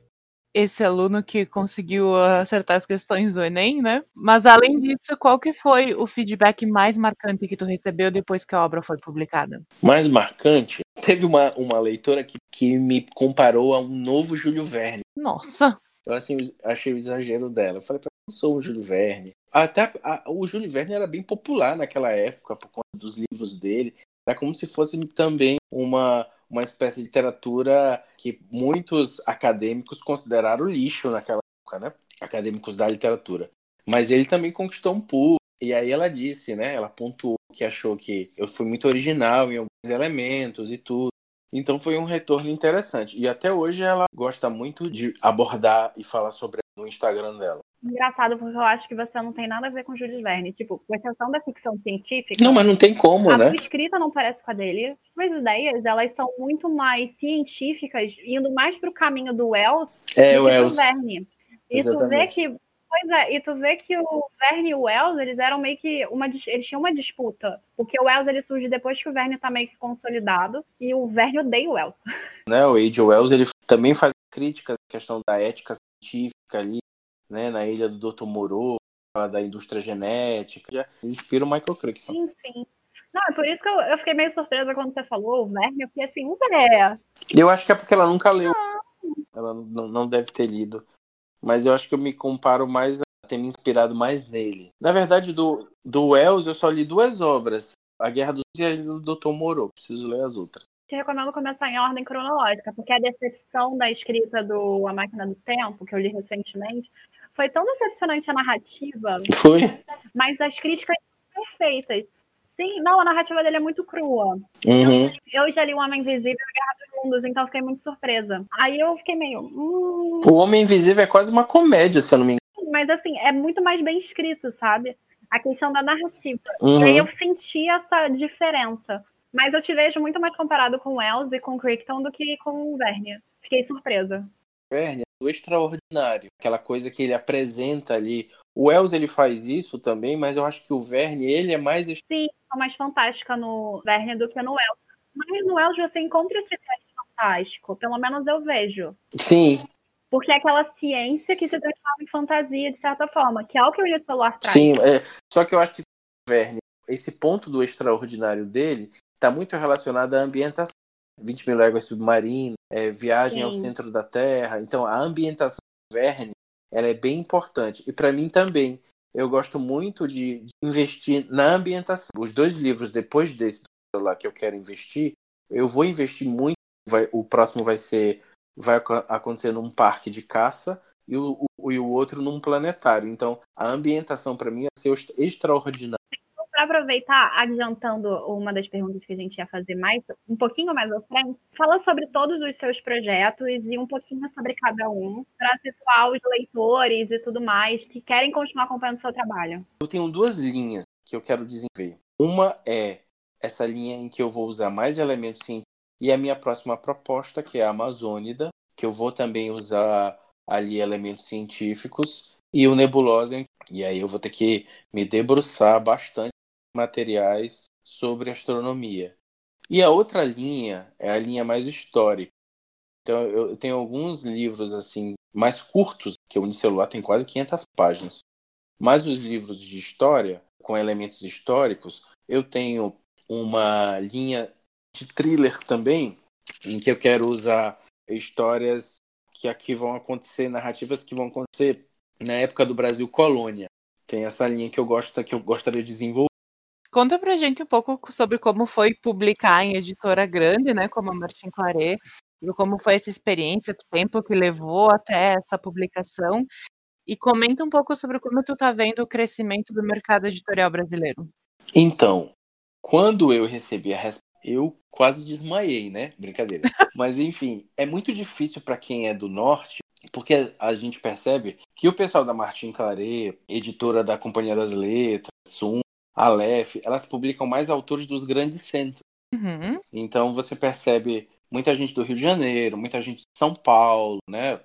S2: esse aluno que conseguiu acertar as questões do Enem, né? Mas além disso, qual que foi o feedback mais marcante que tu recebeu depois que a obra foi publicada?
S3: Mais marcante? Teve uma, uma leitora que, que me comparou a um novo Júlio Verne.
S2: Nossa!
S3: Eu assim, achei o exagero dela. Eu falei, eu sou o Júlio Verne. Até a, o Júlio Verne era bem popular naquela época por conta dos livros dele. Era como se fosse também uma uma espécie de literatura que muitos acadêmicos consideraram lixo naquela época, né? Acadêmicos da literatura. Mas ele também conquistou um público. E aí ela disse, né? Ela pontuou que achou que eu fui muito original em alguns elementos e tudo. Então foi um retorno interessante. E até hoje ela gosta muito de abordar e falar sobre no Instagram dela.
S1: Engraçado, porque eu acho que você não tem nada a ver com Júlio Verne. Tipo, com exceção da ficção científica.
S3: Não, mas não tem como,
S1: a
S3: né?
S1: A escrita não parece com a dele. As ideias, elas são muito mais científicas, indo mais pro caminho do Wells
S3: é,
S1: do
S3: o Wells.
S1: do Verne. E Exatamente. tu vê que. Pois é, e tu vê que o Verne e o Wells, eles eram meio que uma. Eles tinham uma disputa. Porque o Wells ele surge depois que o Verne tá meio que consolidado. E o Verne odeia o Wells.
S3: Né, o Age Wells, ele também faz críticas à questão da ética científica ali né, na ilha do Dr. Moreau, da indústria genética, já inspira o Michael Crichton.
S1: Sim, sim. Não, é por isso que eu, eu, fiquei meio surpresa quando você falou o Verne, eu fiquei assim, um é.
S3: Eu acho que é porque ela nunca leu. Não. Ela não, não deve ter lido. Mas eu acho que eu me comparo mais a ter me inspirado mais nele. Na verdade, do, do Wells eu só li duas obras. A Guerra dos e a Ilha do Dr. Moreau. Preciso ler as outras.
S1: Te recomendo começar em ordem cronológica, porque a decepção da escrita do A Máquina do Tempo, que eu li recentemente, foi tão decepcionante a narrativa.
S3: Foi.
S1: Mas as críticas são perfeitas. Sim, não, a narrativa dele é muito crua.
S3: Uhum.
S1: Eu, eu, já li O Homem Invisível e Guerra dos Mundos, então fiquei muito surpresa. Aí eu fiquei meio. Hum...
S3: O Homem Invisível é quase uma comédia, se eu não me engano.
S1: Mas assim, é muito mais bem escrito, sabe? A questão da narrativa.
S3: Uhum.
S1: E aí eu senti essa diferença. Mas eu te vejo muito mais comparado com o Wells e com o Crichton do que com o Verne. Fiquei surpresa.
S3: Verne do extraordinário, aquela coisa que ele apresenta ali. O Wells ele faz isso também, mas eu acho que o Verne ele é mais
S1: sim, é mais fantástica no Verne do que no Wells. Mas no Wells você encontra esse teste fantástico, pelo menos eu vejo.
S3: Sim.
S1: Porque é aquela ciência que se transforma em fantasia de certa forma, que é o que o Unicelular traz.
S3: Sim, é, só que eu acho que o Verne, esse ponto do extraordinário dele está muito relacionado à ambientação. 20 mil léguas submarino, é, viagem Sim. ao centro da Terra. Então, a ambientação do Verne ela é bem importante. E para mim também. Eu gosto muito de, de, investir na ambientação. Os dois livros depois desse lá que eu quero investir, eu vou investir muito. Vai, o próximo vai ser vai acontecer num parque de caça e o, o, e o outro num planetário. Então, a ambientação para mim é ser extraordinária
S1: aproveitar, adiantando uma das perguntas que a gente ia fazer mais, um pouquinho mais à frente, fala sobre todos os seus projetos e um pouquinho sobre cada um, para situar os leitores e tudo mais que querem continuar acompanhando o seu trabalho.
S3: Eu tenho duas linhas que eu quero desenvolver. Uma é essa linha em que eu vou usar mais elementos científicos e a minha próxima proposta, que é a Amazônida, que eu vou também usar ali elementos científicos e o Nebulosa, e aí eu vou ter que me debruçar bastante materiais sobre astronomia. E a outra linha é a linha mais histórica. Então eu tenho alguns livros assim mais curtos, que o Unicelular tem quase 500 páginas. Mas os livros de história, com elementos históricos, eu tenho uma linha de thriller também, em que eu quero usar histórias que aqui vão acontecer, narrativas que vão acontecer na época do Brasil colônia. Tem essa linha que eu gosto, que eu gostaria de desenvolver.
S2: Conta pra gente um pouco sobre como foi publicar em editora grande, né, como a Martin Claret, e como foi essa experiência, o tempo que levou até essa publicação, e comenta um pouco sobre como tu tá vendo o crescimento do mercado editorial brasileiro.
S3: Então, quando eu recebi a resposta, eu quase desmaiei, né? Brincadeira. Mas enfim, é muito difícil para quem é do norte, porque a gente percebe que o pessoal da Martin Claret, editora da Companhia das Letras, Sum, Aleph, elas publicam mais autores dos grandes centros.
S2: Uhum.
S3: Então você percebe muita gente do Rio de Janeiro, muita gente de São Paulo, né?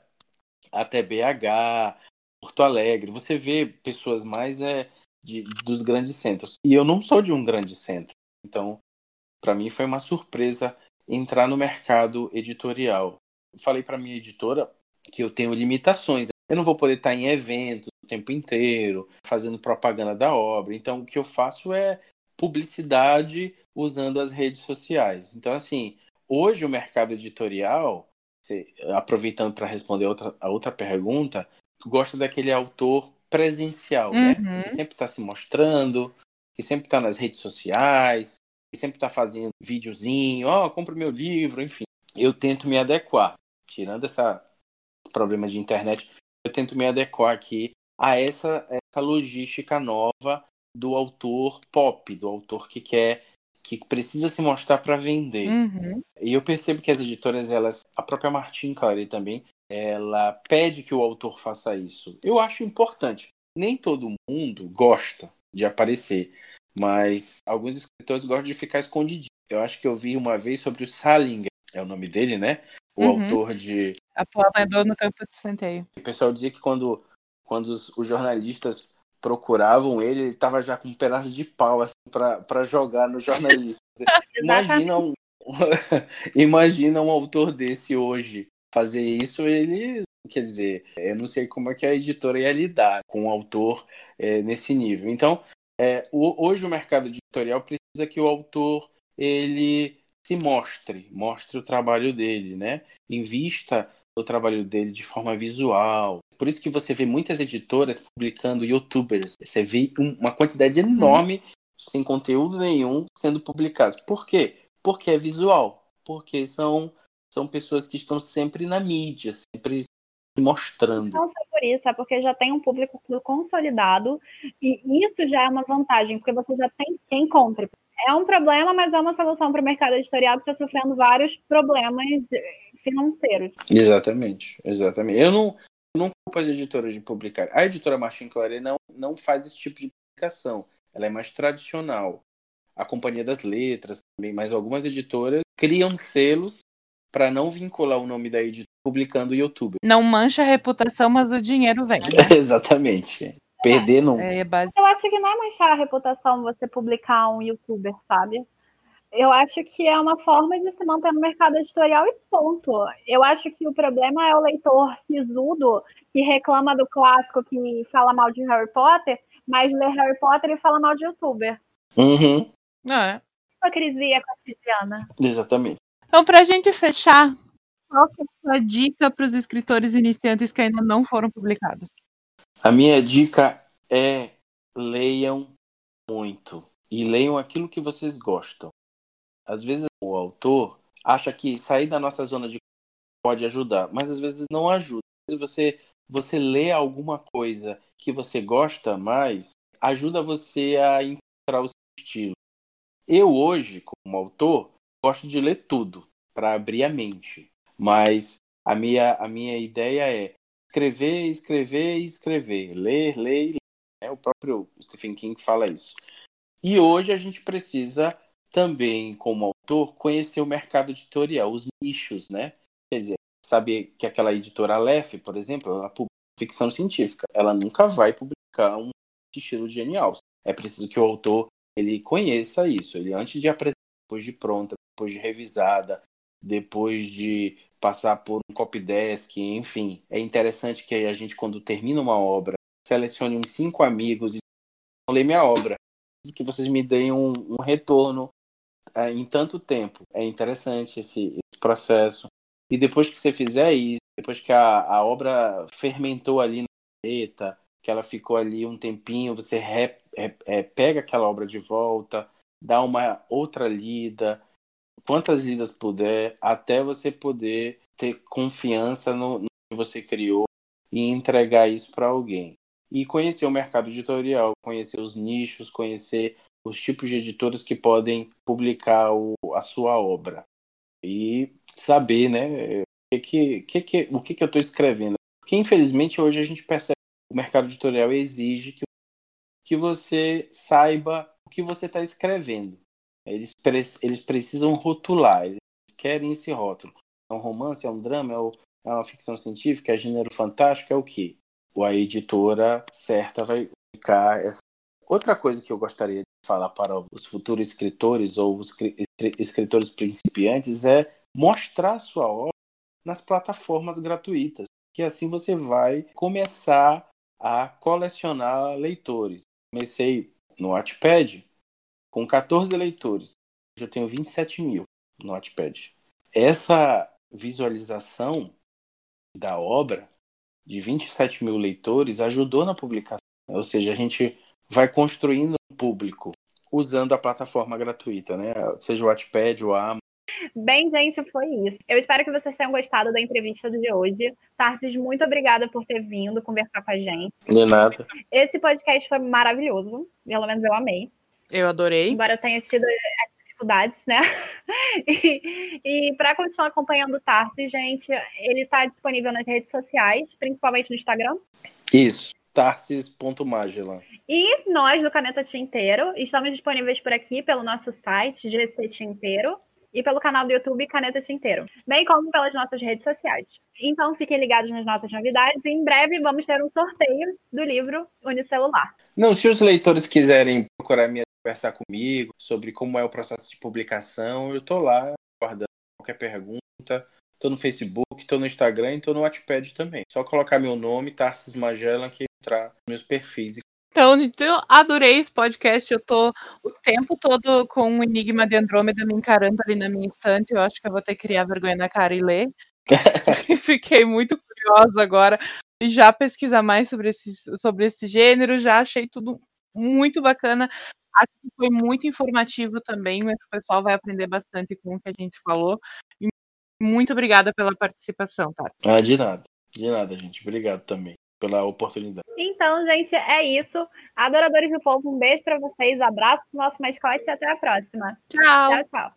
S3: Até BH, Porto Alegre. Você vê pessoas mais é, de, dos grandes centros. E eu não sou de um grande centro. Então, para mim foi uma surpresa entrar no mercado editorial. Falei para minha editora, que eu tenho limitações. Eu não vou poder estar em eventos o tempo inteiro, fazendo propaganda da obra. Então, o que eu faço é publicidade usando as redes sociais. Então, assim, hoje o mercado editorial, aproveitando para responder a outra, a outra pergunta, gosta daquele autor presencial, né? uhum. né? Que sempre está se mostrando, que sempre está nas redes sociais, que sempre está fazendo videozinho, ó, oh, compra meu livro, enfim. Eu tento me adequar, tirando essa esse problema de internet, eu tento me adequar aqui a essa essa logística nova do autor pop, do autor que quer que precisa se mostrar para vender.
S2: Uhum.
S3: E eu percebo que as editoras, elas, a própria Martin Claret também, ela pede que o autor faça isso. Eu acho importante. Nem todo mundo gosta de aparecer, mas alguns escritores gostam de ficar escondidinho. Eu acho que eu vi uma vez sobre o Salinger, é o nome dele, né? O uhum. autor de.
S2: Apoiador no campo de centeio.
S3: O pessoal dizia que quando, quando os, os jornalistas procuravam ele, ele estava já com um pedaço de pau assim, para jogar no jornalista. imagina, um, imagina um autor desse hoje fazer isso, ele. Quer dizer, eu não sei como é que a editora ia lidar com um autor é, nesse nível. Então, é, hoje o mercado editorial precisa que o autor ele se mostre, mostre o trabalho dele, né? Invista o trabalho dele de forma visual. Por isso que você vê muitas editoras publicando youtubers. Você vê uma quantidade enorme, uhum. sem conteúdo nenhum, sendo publicados. Por quê? Porque é visual. Porque são, são pessoas que estão sempre na mídia, sempre se mostrando.
S1: Não só por isso, é porque já tem um público consolidado e isso já é uma vantagem, porque você já tem quem compre. É um problema, mas é uma solução para o mercado editorial que está sofrendo vários problemas financeiros.
S3: Exatamente, exatamente. Eu não, não culpo as editoras de publicar. A editora Martin Claret não, não faz esse tipo de publicação. Ela é mais tradicional. A Companhia das Letras também, mas algumas editoras criam selos para não vincular o nome da editora publicando o YouTube.
S2: Não mancha a reputação, mas o dinheiro vem. Né?
S3: Exatamente. Perder não.
S1: É, é base... Eu acho que não é manchar a reputação você publicar um youtuber, sabe? Eu acho que é uma forma de se manter no mercado editorial e ponto. Eu acho que o problema é o leitor sisudo que reclama do clássico, que fala mal de Harry Potter, mas lê Harry Potter e fala mal de youtuber.
S3: Uhum.
S2: É.
S1: Hipocrisia cotidiana.
S3: Exatamente.
S2: Então, pra gente fechar, qual é a sua dica para os escritores iniciantes que ainda não foram publicados?
S3: A minha dica é leiam muito e leiam aquilo que vocês gostam. Às vezes o autor acha que sair da nossa zona de pode ajudar, mas às vezes não ajuda. Se você você lê alguma coisa que você gosta mais, ajuda você a encontrar o seu estilo. Eu hoje, como autor, gosto de ler tudo para abrir a mente, mas a minha a minha ideia é escrever, escrever, escrever, ler, ler, ler. É o próprio Stephen King fala isso. E hoje a gente precisa também, como autor, conhecer o mercado editorial, os nichos, né? Quer dizer, saber que aquela editora Aleph, por exemplo, ela publica ficção científica. Ela nunca vai publicar um estilo genial. É preciso que o autor ele conheça isso. Ele antes de apresentar, depois de pronta, depois de revisada, depois de passar por um copydesk, enfim. É interessante que a gente, quando termina uma obra, selecione uns cinco amigos e lê minha obra. Que vocês me deem um, um retorno é, em tanto tempo. É interessante esse, esse, processo. E depois que você fizer isso, depois que a, a obra fermentou ali na letra, que ela ficou ali um tempinho, você re, re, é, pega aquela obra de volta, dá uma outra lida, quantas lidas puder, até você poder ter confiança no, no que você criou e entregar isso para alguém. E conhecer o mercado editorial, conhecer os nichos, conhecer os tipos de editoras que podem publicar o, a sua obra e saber, né, o que, que, que, o que, que eu estou escrevendo. Porque, infelizmente, hoje a gente percebe que o mercado editorial exige que, que você saiba o que você está escrevendo. Eles, pre eles precisam rotular, eles querem esse rótulo. É um romance, é um drama, é, o, é uma ficção científica, é gênero fantástico, é o quê? A editora certa vai ficar essa. Outra coisa que eu gostaria falar para os futuros escritores ou os escritores principiantes é mostrar sua obra nas plataformas gratuitas. que assim você vai começar a colecionar leitores. Comecei no Wattpad com 14 leitores. Eu tenho 27 mil no Wattpad. Essa visualização da obra de 27 mil leitores ajudou na publicação. Ou seja, a gente vai construindo um público usando a plataforma gratuita, né? Seja o Wattpad ou a Amazon.
S1: Bem, gente, foi isso. Eu espero que vocês tenham gostado da entrevista de hoje. Tarsis, muito obrigada por ter vindo conversar com a gente.
S3: De nada.
S1: Esse podcast foi maravilhoso. Pelo menos eu amei.
S2: Eu adorei.
S1: Embora eu tenha tido dificuldades, né? E, e para continuar acompanhando o Tarsis, gente, ele está disponível nas redes sociais, principalmente no Instagram.
S3: Isso, tarsis.magela.
S1: E nós, do Caneta Tinteiro, estamos disponíveis por aqui pelo nosso site, GC Tinteiro, e pelo canal do YouTube Caneta Tinteiro, bem como pelas nossas redes sociais. Então fiquem ligados nas nossas novidades e em breve vamos ter um sorteio do livro Unicelular.
S3: Não, se os leitores quiserem procurar me conversar comigo sobre como é o processo de publicação, eu tô lá guardando qualquer pergunta. Tô no Facebook, tô no Instagram e tô no Wattpad também. Só colocar meu nome, Tarsis Magellan, que entrar nos meus perfis.
S2: Então, eu adorei esse podcast. Eu tô o tempo todo com o Enigma de Andrômeda me encarando ali na minha estante. Eu acho que eu vou ter que criar vergonha na cara e ler. Fiquei muito curiosa agora e já pesquisar mais sobre esse, sobre esse gênero. Já achei tudo muito bacana. Acho que foi muito informativo também, mas o pessoal vai aprender bastante com o que a gente falou. E muito obrigada pela participação, tá?
S3: Ah, de nada. De nada, gente. Obrigado também pela oportunidade.
S1: Então, gente, é isso. Adoradores do povo, um beijo para vocês, abraço pro nosso mascote e até a próxima.
S2: Tchau.
S1: Tchau, tchau.